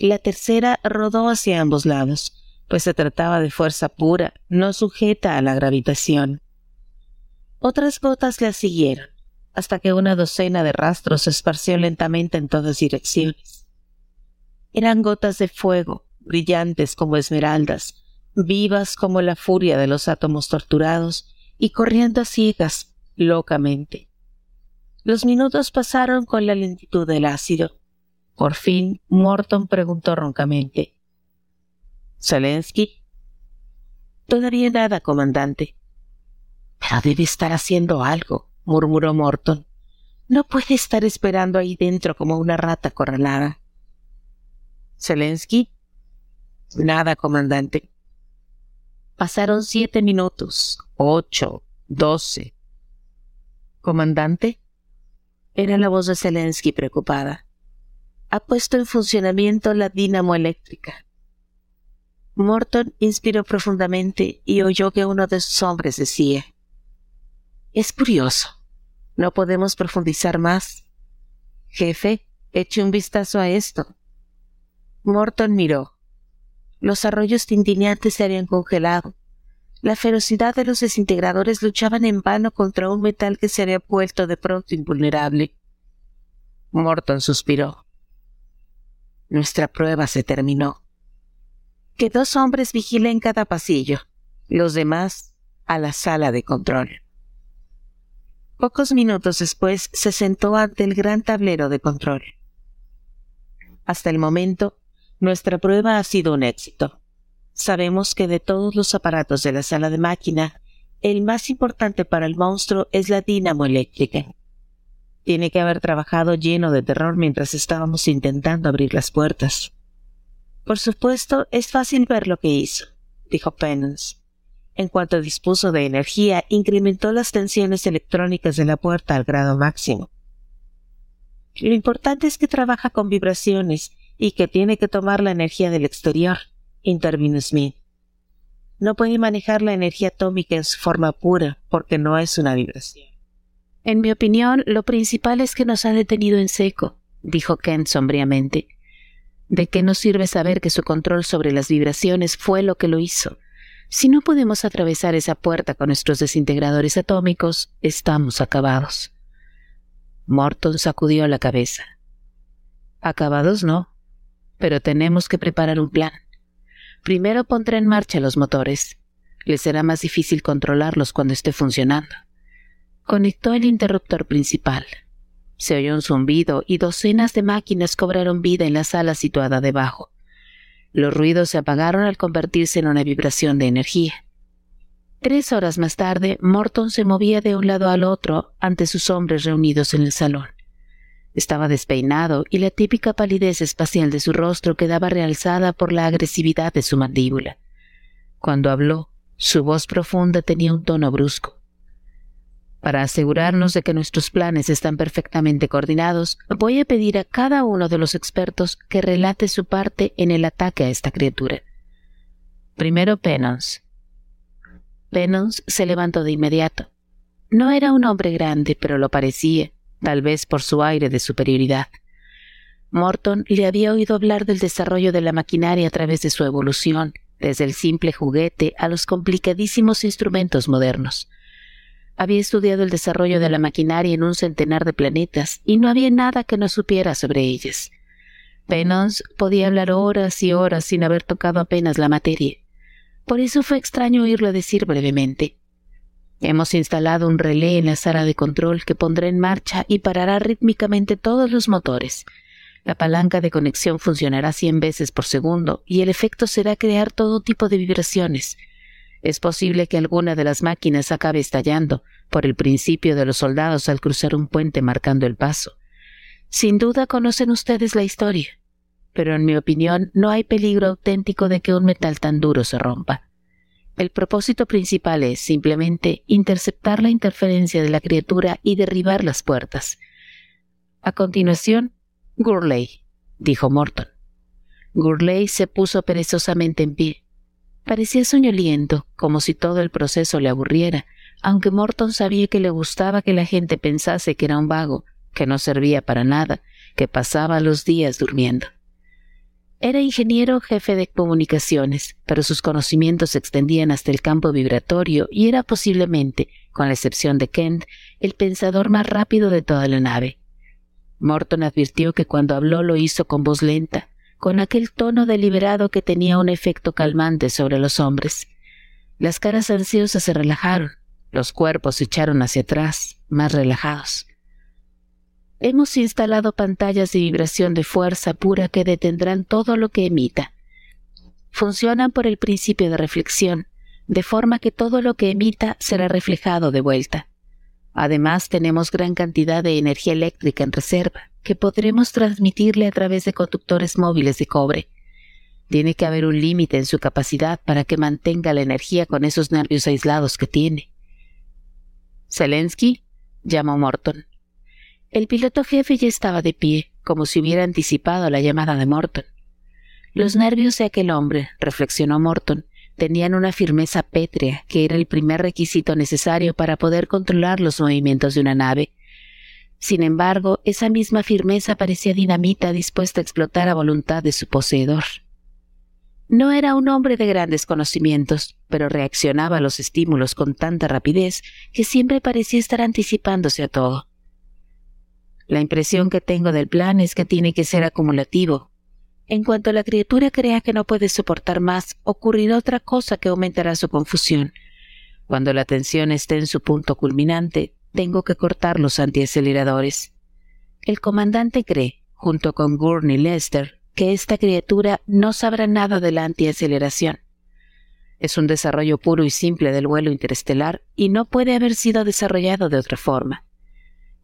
La tercera rodó hacia ambos lados, pues se trataba de fuerza pura, no sujeta a la gravitación. Otras gotas la siguieron, hasta que una docena de rastros se esparció lentamente en todas direcciones. Eran gotas de fuego, brillantes como esmeraldas, vivas como la furia de los átomos torturados y corriendo a ciegas, locamente. Los minutos pasaron con la lentitud del ácido. Por fin, Morton preguntó roncamente. ¿Zelensky? Todavía nada, comandante. Pero debe estar haciendo algo, murmuró Morton. No puede estar esperando ahí dentro como una rata acorralada. ¿Zelensky? Nada, comandante. Pasaron siete minutos, ocho, doce. ¿Comandante? Era la voz de Zelensky preocupada. Ha puesto en funcionamiento la dínamo eléctrica. Morton inspiró profundamente y oyó que uno de sus hombres decía, Es curioso. No podemos profundizar más. Jefe, eche un vistazo a esto. Morton miró. Los arroyos tintineantes se habían congelado. La ferocidad de los desintegradores luchaban en vano contra un metal que se había vuelto de pronto invulnerable. Morton suspiró. Nuestra prueba se terminó. Que dos hombres vigilen cada pasillo, los demás a la sala de control. Pocos minutos después se sentó ante el gran tablero de control. Hasta el momento, nuestra prueba ha sido un éxito. Sabemos que de todos los aparatos de la sala de máquina, el más importante para el monstruo es la dínamo eléctrica. Tiene que haber trabajado lleno de terror mientras estábamos intentando abrir las puertas. Por supuesto, es fácil ver lo que hizo, dijo Penance. en cuanto dispuso de energía, incrementó las tensiones electrónicas de la puerta al grado máximo. Lo importante es que trabaja con vibraciones y que tiene que tomar la energía del exterior, intervino Smith. No puede manejar la energía atómica en su forma pura porque no es una vibración. En mi opinión, lo principal es que nos ha detenido en seco, dijo Kent sombríamente. ¿De qué nos sirve saber que su control sobre las vibraciones fue lo que lo hizo? Si no podemos atravesar esa puerta con nuestros desintegradores atómicos, estamos acabados. Morton sacudió la cabeza. Acabados no, pero tenemos que preparar un plan. Primero pondré en marcha los motores. Le será más difícil controlarlos cuando esté funcionando. Conectó el interruptor principal. Se oyó un zumbido y docenas de máquinas cobraron vida en la sala situada debajo. Los ruidos se apagaron al convertirse en una vibración de energía. Tres horas más tarde, Morton se movía de un lado al otro ante sus hombres reunidos en el salón. Estaba despeinado y la típica palidez espacial de su rostro quedaba realzada por la agresividad de su mandíbula. Cuando habló, su voz profunda tenía un tono brusco. Para asegurarnos de que nuestros planes están perfectamente coordinados, voy a pedir a cada uno de los expertos que relate su parte en el ataque a esta criatura. Primero Penance. Penance se levantó de inmediato. No era un hombre grande, pero lo parecía, tal vez por su aire de superioridad. Morton le había oído hablar del desarrollo de la maquinaria a través de su evolución, desde el simple juguete a los complicadísimos instrumentos modernos. Había estudiado el desarrollo de la maquinaria en un centenar de planetas y no había nada que no supiera sobre ellas. Penance podía hablar horas y horas sin haber tocado apenas la materia. Por eso fue extraño oírlo decir brevemente. Hemos instalado un relé en la sala de control que pondrá en marcha y parará rítmicamente todos los motores. La palanca de conexión funcionará cien veces por segundo y el efecto será crear todo tipo de vibraciones, es posible que alguna de las máquinas acabe estallando por el principio de los soldados al cruzar un puente marcando el paso. Sin duda conocen ustedes la historia, pero en mi opinión no hay peligro auténtico de que un metal tan duro se rompa. El propósito principal es simplemente interceptar la interferencia de la criatura y derribar las puertas. A continuación, Gurley, dijo Morton. Gurley se puso perezosamente en pie. Parecía soñoliento, como si todo el proceso le aburriera, aunque Morton sabía que le gustaba que la gente pensase que era un vago, que no servía para nada, que pasaba los días durmiendo. Era ingeniero jefe de comunicaciones, pero sus conocimientos se extendían hasta el campo vibratorio y era posiblemente, con la excepción de Kent, el pensador más rápido de toda la nave. Morton advirtió que cuando habló lo hizo con voz lenta, con aquel tono deliberado que tenía un efecto calmante sobre los hombres. Las caras ansiosas se relajaron, los cuerpos se echaron hacia atrás, más relajados. Hemos instalado pantallas de vibración de fuerza pura que detendrán todo lo que emita. Funcionan por el principio de reflexión, de forma que todo lo que emita será reflejado de vuelta. Además, tenemos gran cantidad de energía eléctrica en reserva, que podremos transmitirle a través de conductores móviles de cobre. Tiene que haber un límite en su capacidad para que mantenga la energía con esos nervios aislados que tiene. Zelensky llamó Morton. El piloto jefe ya estaba de pie, como si hubiera anticipado la llamada de Morton. Los nervios de aquel hombre, reflexionó Morton, tenían una firmeza pétrea que era el primer requisito necesario para poder controlar los movimientos de una nave. Sin embargo, esa misma firmeza parecía dinamita dispuesta a explotar a voluntad de su poseedor. No era un hombre de grandes conocimientos, pero reaccionaba a los estímulos con tanta rapidez que siempre parecía estar anticipándose a todo. La impresión que tengo del plan es que tiene que ser acumulativo, en cuanto la criatura crea que no puede soportar más, ocurrirá otra cosa que aumentará su confusión. Cuando la tensión esté en su punto culminante, tengo que cortar los antiaceleradores. El comandante cree, junto con Gurney Lester, que esta criatura no sabrá nada de la antiaceleración. Es un desarrollo puro y simple del vuelo interestelar y no puede haber sido desarrollado de otra forma.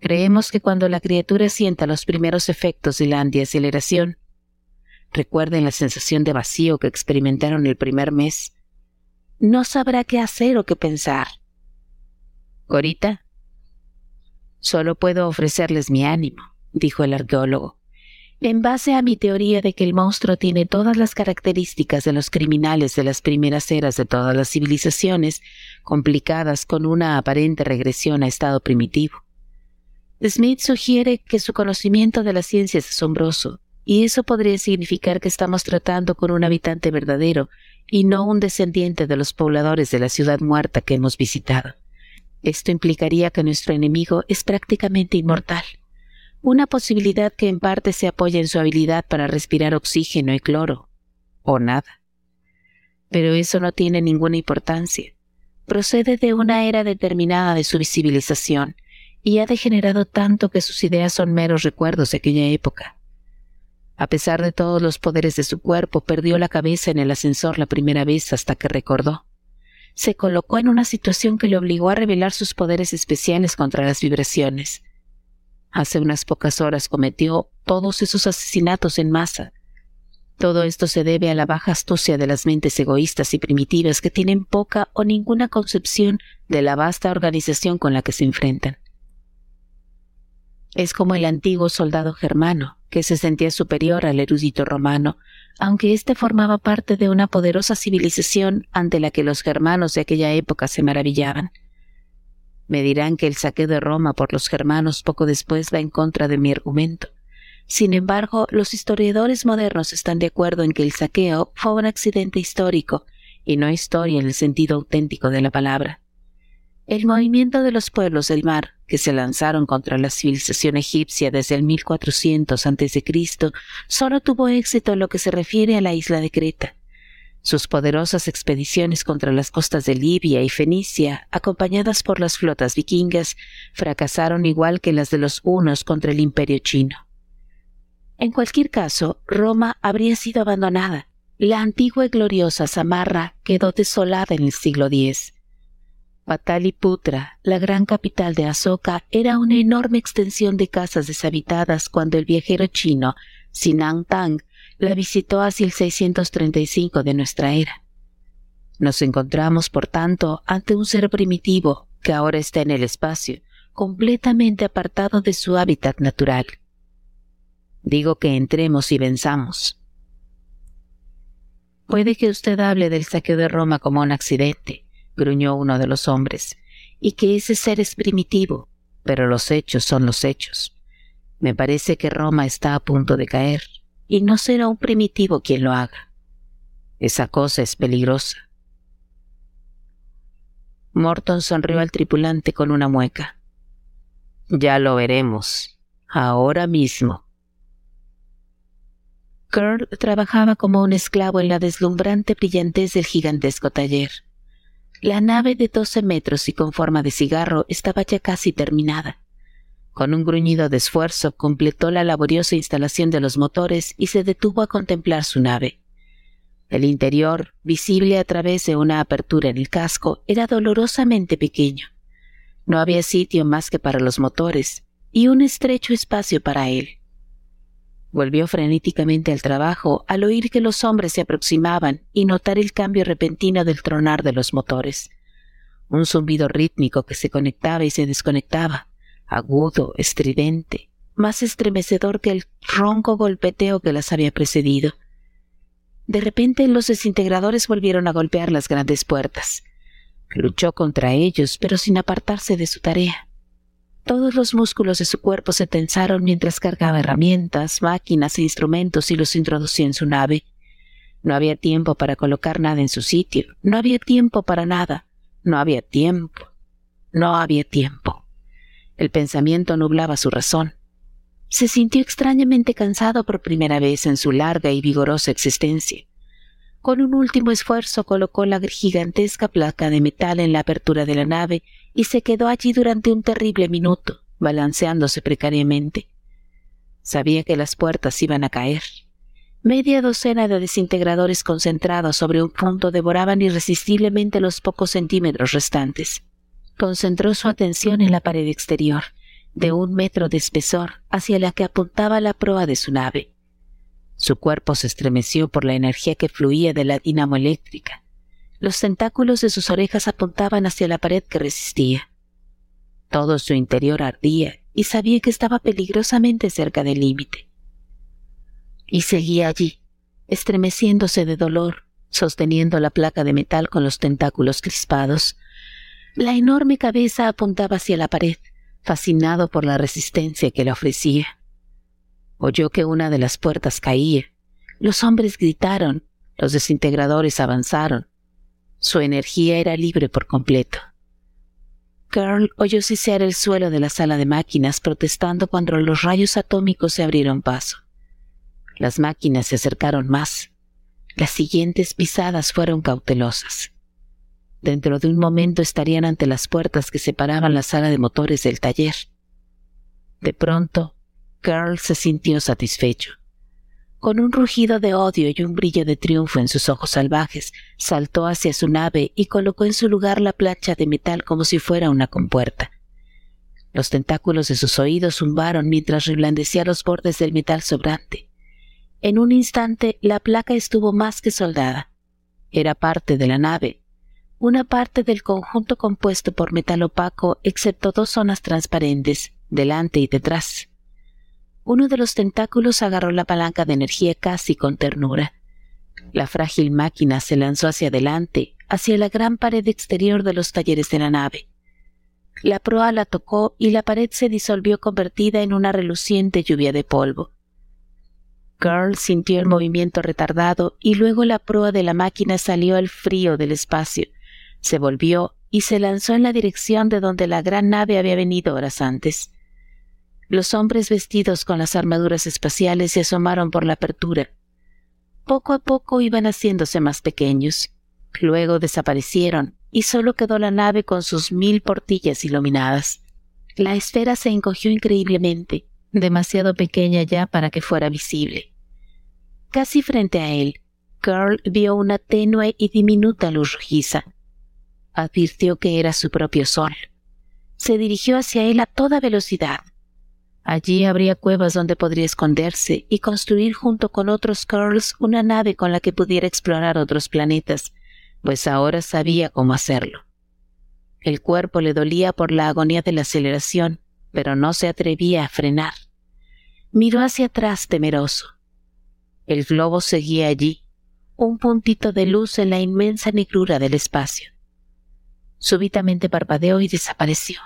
Creemos que cuando la criatura sienta los primeros efectos de la antiaceleración, Recuerden la sensación de vacío que experimentaron el primer mes. no sabrá qué hacer o qué pensar. Corita, solo puedo ofrecerles mi ánimo, dijo el arqueólogo. En base a mi teoría de que el monstruo tiene todas las características de los criminales de las primeras eras de todas las civilizaciones, complicadas con una aparente regresión a estado primitivo. Smith sugiere que su conocimiento de la ciencia es asombroso, y eso podría significar que estamos tratando con un habitante verdadero y no un descendiente de los pobladores de la ciudad muerta que hemos visitado. Esto implicaría que nuestro enemigo es prácticamente inmortal, una posibilidad que en parte se apoya en su habilidad para respirar oxígeno y cloro, o nada. Pero eso no tiene ninguna importancia. Procede de una era determinada de su civilización y ha degenerado tanto que sus ideas son meros recuerdos de aquella época. A pesar de todos los poderes de su cuerpo, perdió la cabeza en el ascensor la primera vez hasta que recordó. Se colocó en una situación que le obligó a revelar sus poderes especiales contra las vibraciones. Hace unas pocas horas cometió todos esos asesinatos en masa. Todo esto se debe a la baja astucia de las mentes egoístas y primitivas que tienen poca o ninguna concepción de la vasta organización con la que se enfrentan. Es como el antiguo soldado germano, que se sentía superior al erudito romano, aunque éste formaba parte de una poderosa civilización ante la que los germanos de aquella época se maravillaban. Me dirán que el saqueo de Roma por los germanos poco después va en contra de mi argumento. Sin embargo, los historiadores modernos están de acuerdo en que el saqueo fue un accidente histórico y no historia en el sentido auténtico de la palabra. El movimiento de los pueblos del mar, que se lanzaron contra la civilización egipcia desde el 1400 a.C., solo tuvo éxito en lo que se refiere a la isla de Creta. Sus poderosas expediciones contra las costas de Libia y Fenicia, acompañadas por las flotas vikingas, fracasaron igual que las de los hunos contra el imperio chino. En cualquier caso, Roma habría sido abandonada. La antigua y gloriosa Samarra quedó desolada en el siglo X. Pataliputra, la gran capital de Asoka, era una enorme extensión de casas deshabitadas cuando el viajero chino Sinan Tang la visitó hacia el 635 de nuestra era. Nos encontramos, por tanto, ante un ser primitivo que ahora está en el espacio, completamente apartado de su hábitat natural. Digo que entremos y venzamos. Puede que usted hable del saqueo de Roma como un accidente, gruñó uno de los hombres, y que ese ser es primitivo, pero los hechos son los hechos. Me parece que Roma está a punto de caer, y no será un primitivo quien lo haga. Esa cosa es peligrosa. Morton sonrió al tripulante con una mueca. Ya lo veremos. Ahora mismo. Curl trabajaba como un esclavo en la deslumbrante brillantez del gigantesco taller. La nave de doce metros y con forma de cigarro estaba ya casi terminada. Con un gruñido de esfuerzo completó la laboriosa instalación de los motores y se detuvo a contemplar su nave. El interior, visible a través de una apertura en el casco, era dolorosamente pequeño. No había sitio más que para los motores y un estrecho espacio para él. Volvió frenéticamente al trabajo al oír que los hombres se aproximaban y notar el cambio repentino del tronar de los motores. Un zumbido rítmico que se conectaba y se desconectaba, agudo, estridente, más estremecedor que el ronco golpeteo que las había precedido. De repente los desintegradores volvieron a golpear las grandes puertas. Luchó contra ellos, pero sin apartarse de su tarea. Todos los músculos de su cuerpo se tensaron mientras cargaba herramientas, máquinas e instrumentos y los introducía en su nave. No había tiempo para colocar nada en su sitio, no había tiempo para nada, no había tiempo, no había tiempo. El pensamiento nublaba su razón. Se sintió extrañamente cansado por primera vez en su larga y vigorosa existencia. Con un último esfuerzo colocó la gigantesca placa de metal en la apertura de la nave y se quedó allí durante un terrible minuto, balanceándose precariamente. Sabía que las puertas iban a caer. Media docena de desintegradores concentrados sobre un punto devoraban irresistiblemente los pocos centímetros restantes. Concentró su atención en la pared exterior, de un metro de espesor, hacia la que apuntaba la proa de su nave. Su cuerpo se estremeció por la energía que fluía de la dinamo eléctrica. Los tentáculos de sus orejas apuntaban hacia la pared que resistía. Todo su interior ardía y sabía que estaba peligrosamente cerca del límite. Y seguía allí, estremeciéndose de dolor, sosteniendo la placa de metal con los tentáculos crispados. La enorme cabeza apuntaba hacia la pared, fascinado por la resistencia que le ofrecía. Oyó que una de las puertas caía. Los hombres gritaron, los desintegradores avanzaron. Su energía era libre por completo. Carl oyó sisear el suelo de la sala de máquinas protestando cuando los rayos atómicos se abrieron paso. Las máquinas se acercaron más. Las siguientes pisadas fueron cautelosas. Dentro de un momento estarían ante las puertas que separaban la sala de motores del taller. De pronto, Carl se sintió satisfecho. Con un rugido de odio y un brillo de triunfo en sus ojos salvajes, saltó hacia su nave y colocó en su lugar la plancha de metal como si fuera una compuerta. Los tentáculos de sus oídos zumbaron mientras reblandecía los bordes del metal sobrante. En un instante la placa estuvo más que soldada. Era parte de la nave, una parte del conjunto compuesto por metal opaco excepto dos zonas transparentes, delante y detrás. Uno de los tentáculos agarró la palanca de energía casi con ternura. La frágil máquina se lanzó hacia adelante, hacia la gran pared exterior de los talleres de la nave. La proa la tocó y la pared se disolvió convertida en una reluciente lluvia de polvo. Carl sintió el movimiento retardado y luego la proa de la máquina salió al frío del espacio, se volvió y se lanzó en la dirección de donde la gran nave había venido horas antes. Los hombres vestidos con las armaduras espaciales se asomaron por la apertura. Poco a poco iban haciéndose más pequeños. Luego desaparecieron y solo quedó la nave con sus mil portillas iluminadas. La esfera se encogió increíblemente, demasiado pequeña ya para que fuera visible. Casi frente a él, Carl vio una tenue y diminuta luz rojiza. Advirtió que era su propio sol. Se dirigió hacia él a toda velocidad. Allí habría cuevas donde podría esconderse y construir junto con otros Curls una nave con la que pudiera explorar otros planetas, pues ahora sabía cómo hacerlo. El cuerpo le dolía por la agonía de la aceleración, pero no se atrevía a frenar. Miró hacia atrás temeroso. El globo seguía allí, un puntito de luz en la inmensa negrura del espacio. Súbitamente parpadeó y desapareció.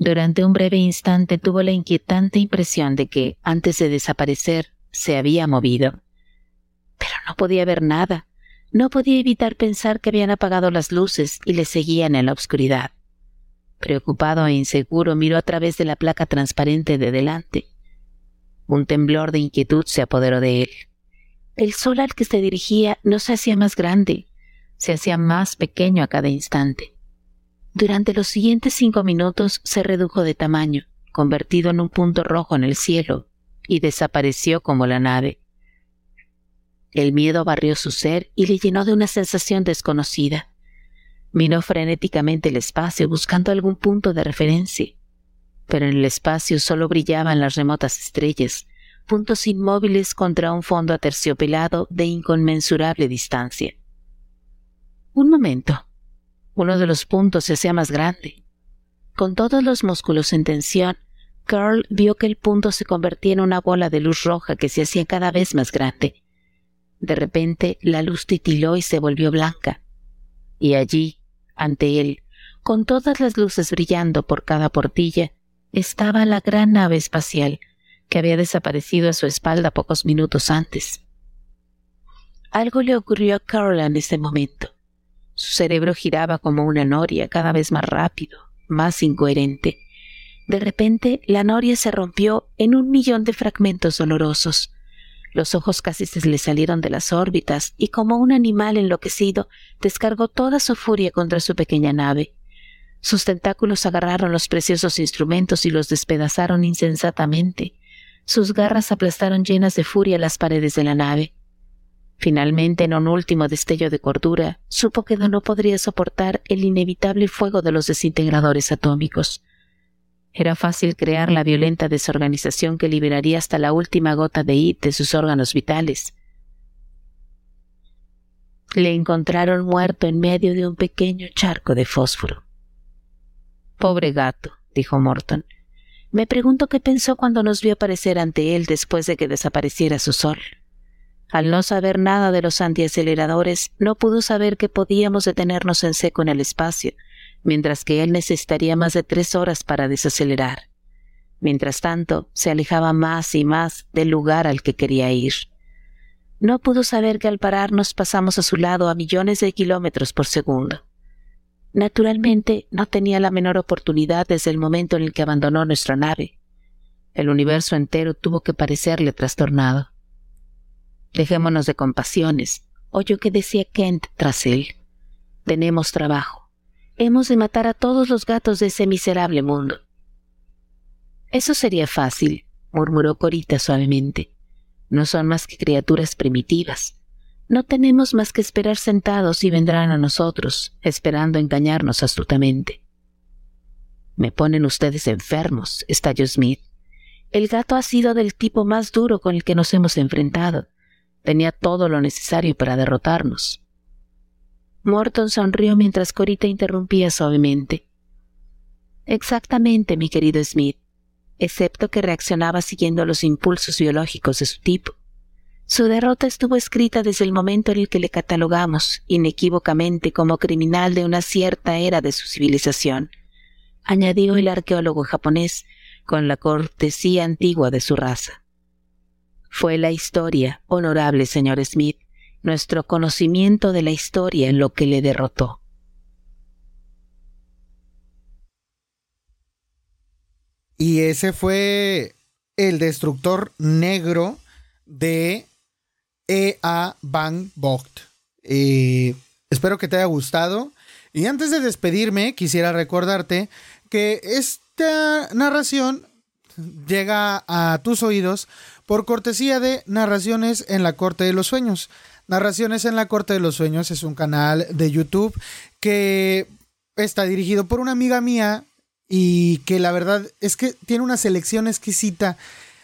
Durante un breve instante tuvo la inquietante impresión de que, antes de desaparecer, se había movido. Pero no podía ver nada. No podía evitar pensar que habían apagado las luces y le seguían en la oscuridad. Preocupado e inseguro miró a través de la placa transparente de delante. Un temblor de inquietud se apoderó de él. El sol al que se dirigía no se hacía más grande, se hacía más pequeño a cada instante. Durante los siguientes cinco minutos se redujo de tamaño, convertido en un punto rojo en el cielo, y desapareció como la nave. El miedo barrió su ser y le llenó de una sensación desconocida. Miró frenéticamente el espacio buscando algún punto de referencia, pero en el espacio solo brillaban las remotas estrellas, puntos inmóviles contra un fondo aterciopelado de inconmensurable distancia. Un momento, uno de los puntos se hacía más grande. Con todos los músculos en tensión, Carl vio que el punto se convertía en una bola de luz roja que se hacía cada vez más grande. De repente la luz titiló y se volvió blanca. Y allí, ante él, con todas las luces brillando por cada portilla, estaba la gran nave espacial que había desaparecido a su espalda pocos minutos antes. Algo le ocurrió a Carl en ese momento. Su cerebro giraba como una noria, cada vez más rápido, más incoherente. De repente, la noria se rompió en un millón de fragmentos dolorosos. Los ojos casi se le salieron de las órbitas y como un animal enloquecido, descargó toda su furia contra su pequeña nave. Sus tentáculos agarraron los preciosos instrumentos y los despedazaron insensatamente. Sus garras aplastaron llenas de furia las paredes de la nave. Finalmente, en un último destello de cordura, supo que no podría soportar el inevitable fuego de los desintegradores atómicos. Era fácil crear la violenta desorganización que liberaría hasta la última gota de IT de sus órganos vitales. Le encontraron muerto en medio de un pequeño charco de fósforo. Pobre gato, dijo Morton. Me pregunto qué pensó cuando nos vio aparecer ante él después de que desapareciera su sol. Al no saber nada de los antiaceleradores, no pudo saber que podíamos detenernos en seco en el espacio, mientras que él necesitaría más de tres horas para desacelerar. Mientras tanto, se alejaba más y más del lugar al que quería ir. No pudo saber que al pararnos pasamos a su lado a millones de kilómetros por segundo. Naturalmente, no tenía la menor oportunidad desde el momento en el que abandonó nuestra nave. El universo entero tuvo que parecerle trastornado. Dejémonos de compasiones, oyó que decía Kent tras él. Tenemos trabajo. Hemos de matar a todos los gatos de ese miserable mundo. Eso sería fácil, murmuró Corita suavemente. No son más que criaturas primitivas. No tenemos más que esperar sentados y vendrán a nosotros, esperando engañarnos astutamente. Me ponen ustedes enfermos, estalló Smith. El gato ha sido del tipo más duro con el que nos hemos enfrentado. Tenía todo lo necesario para derrotarnos. Morton sonrió mientras Corita interrumpía suavemente. Exactamente, mi querido Smith excepto que reaccionaba siguiendo los impulsos biológicos de su tipo. Su derrota estuvo escrita desde el momento en el que le catalogamos inequívocamente como criminal de una cierta era de su civilización, añadió el arqueólogo japonés con la cortesía antigua de su raza. Fue la historia, honorable señor Smith, nuestro conocimiento de la historia en lo que le derrotó. Y ese fue el destructor negro de E.A. Van Vogt. Eh, espero que te haya gustado. Y antes de despedirme, quisiera recordarte que esta narración llega a tus oídos por cortesía de Narraciones en la Corte de los Sueños. Narraciones en la Corte de los Sueños es un canal de YouTube que está dirigido por una amiga mía y que la verdad es que tiene una selección exquisita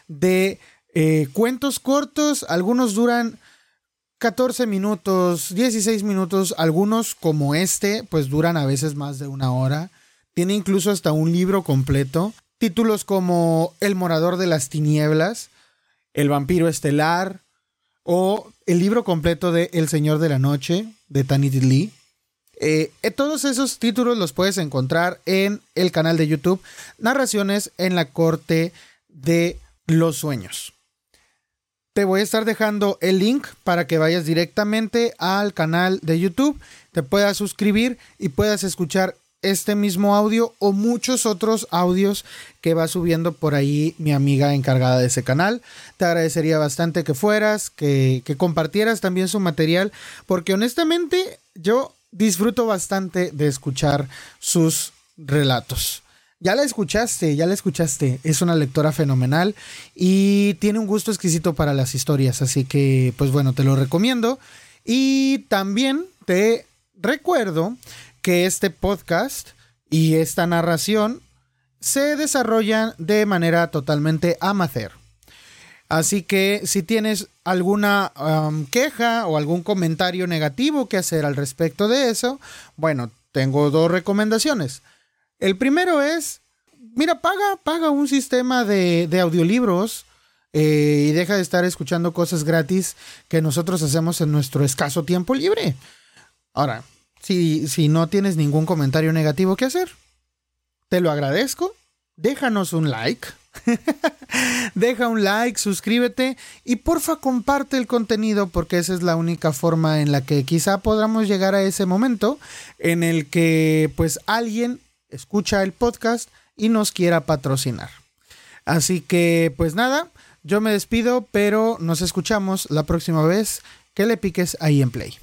de eh, cuentos cortos, algunos duran 14 minutos, 16 minutos, algunos como este, pues duran a veces más de una hora. Tiene incluso hasta un libro completo. Títulos como El morador de las tinieblas, El vampiro estelar o el libro completo de El señor de la noche de Tanit Lee. Eh, eh, todos esos títulos los puedes encontrar en el canal de YouTube Narraciones en la Corte de los Sueños. Te voy a estar dejando el link para que vayas directamente al canal de YouTube, te puedas suscribir y puedas escuchar este mismo audio o muchos otros audios que va subiendo por ahí mi amiga encargada de ese canal. Te agradecería bastante que fueras, que, que compartieras también su material, porque honestamente yo disfruto bastante de escuchar sus relatos. Ya la escuchaste, ya la escuchaste. Es una lectora fenomenal y tiene un gusto exquisito para las historias. Así que, pues bueno, te lo recomiendo. Y también te recuerdo que este podcast y esta narración se desarrollan de manera totalmente amateur. Así que si tienes alguna um, queja o algún comentario negativo que hacer al respecto de eso, bueno, tengo dos recomendaciones. El primero es, mira, paga, paga un sistema de, audiolibros eh, y deja de estar escuchando cosas gratis que nosotros hacemos en nuestro escaso tiempo libre. Ahora, si, no tienes ningún comentario negativo que hacer, te lo agradezco. Déjanos un like Deja un like, suscríbete y porfa comparte el contenido porque esa es la única forma en la que quizá podamos llegar a ese momento en el que pues alguien escucha el podcast y nos quiera patrocinar. Así que pues nada, yo me despido, pero nos escuchamos la próxima vez que le piques ahí en play.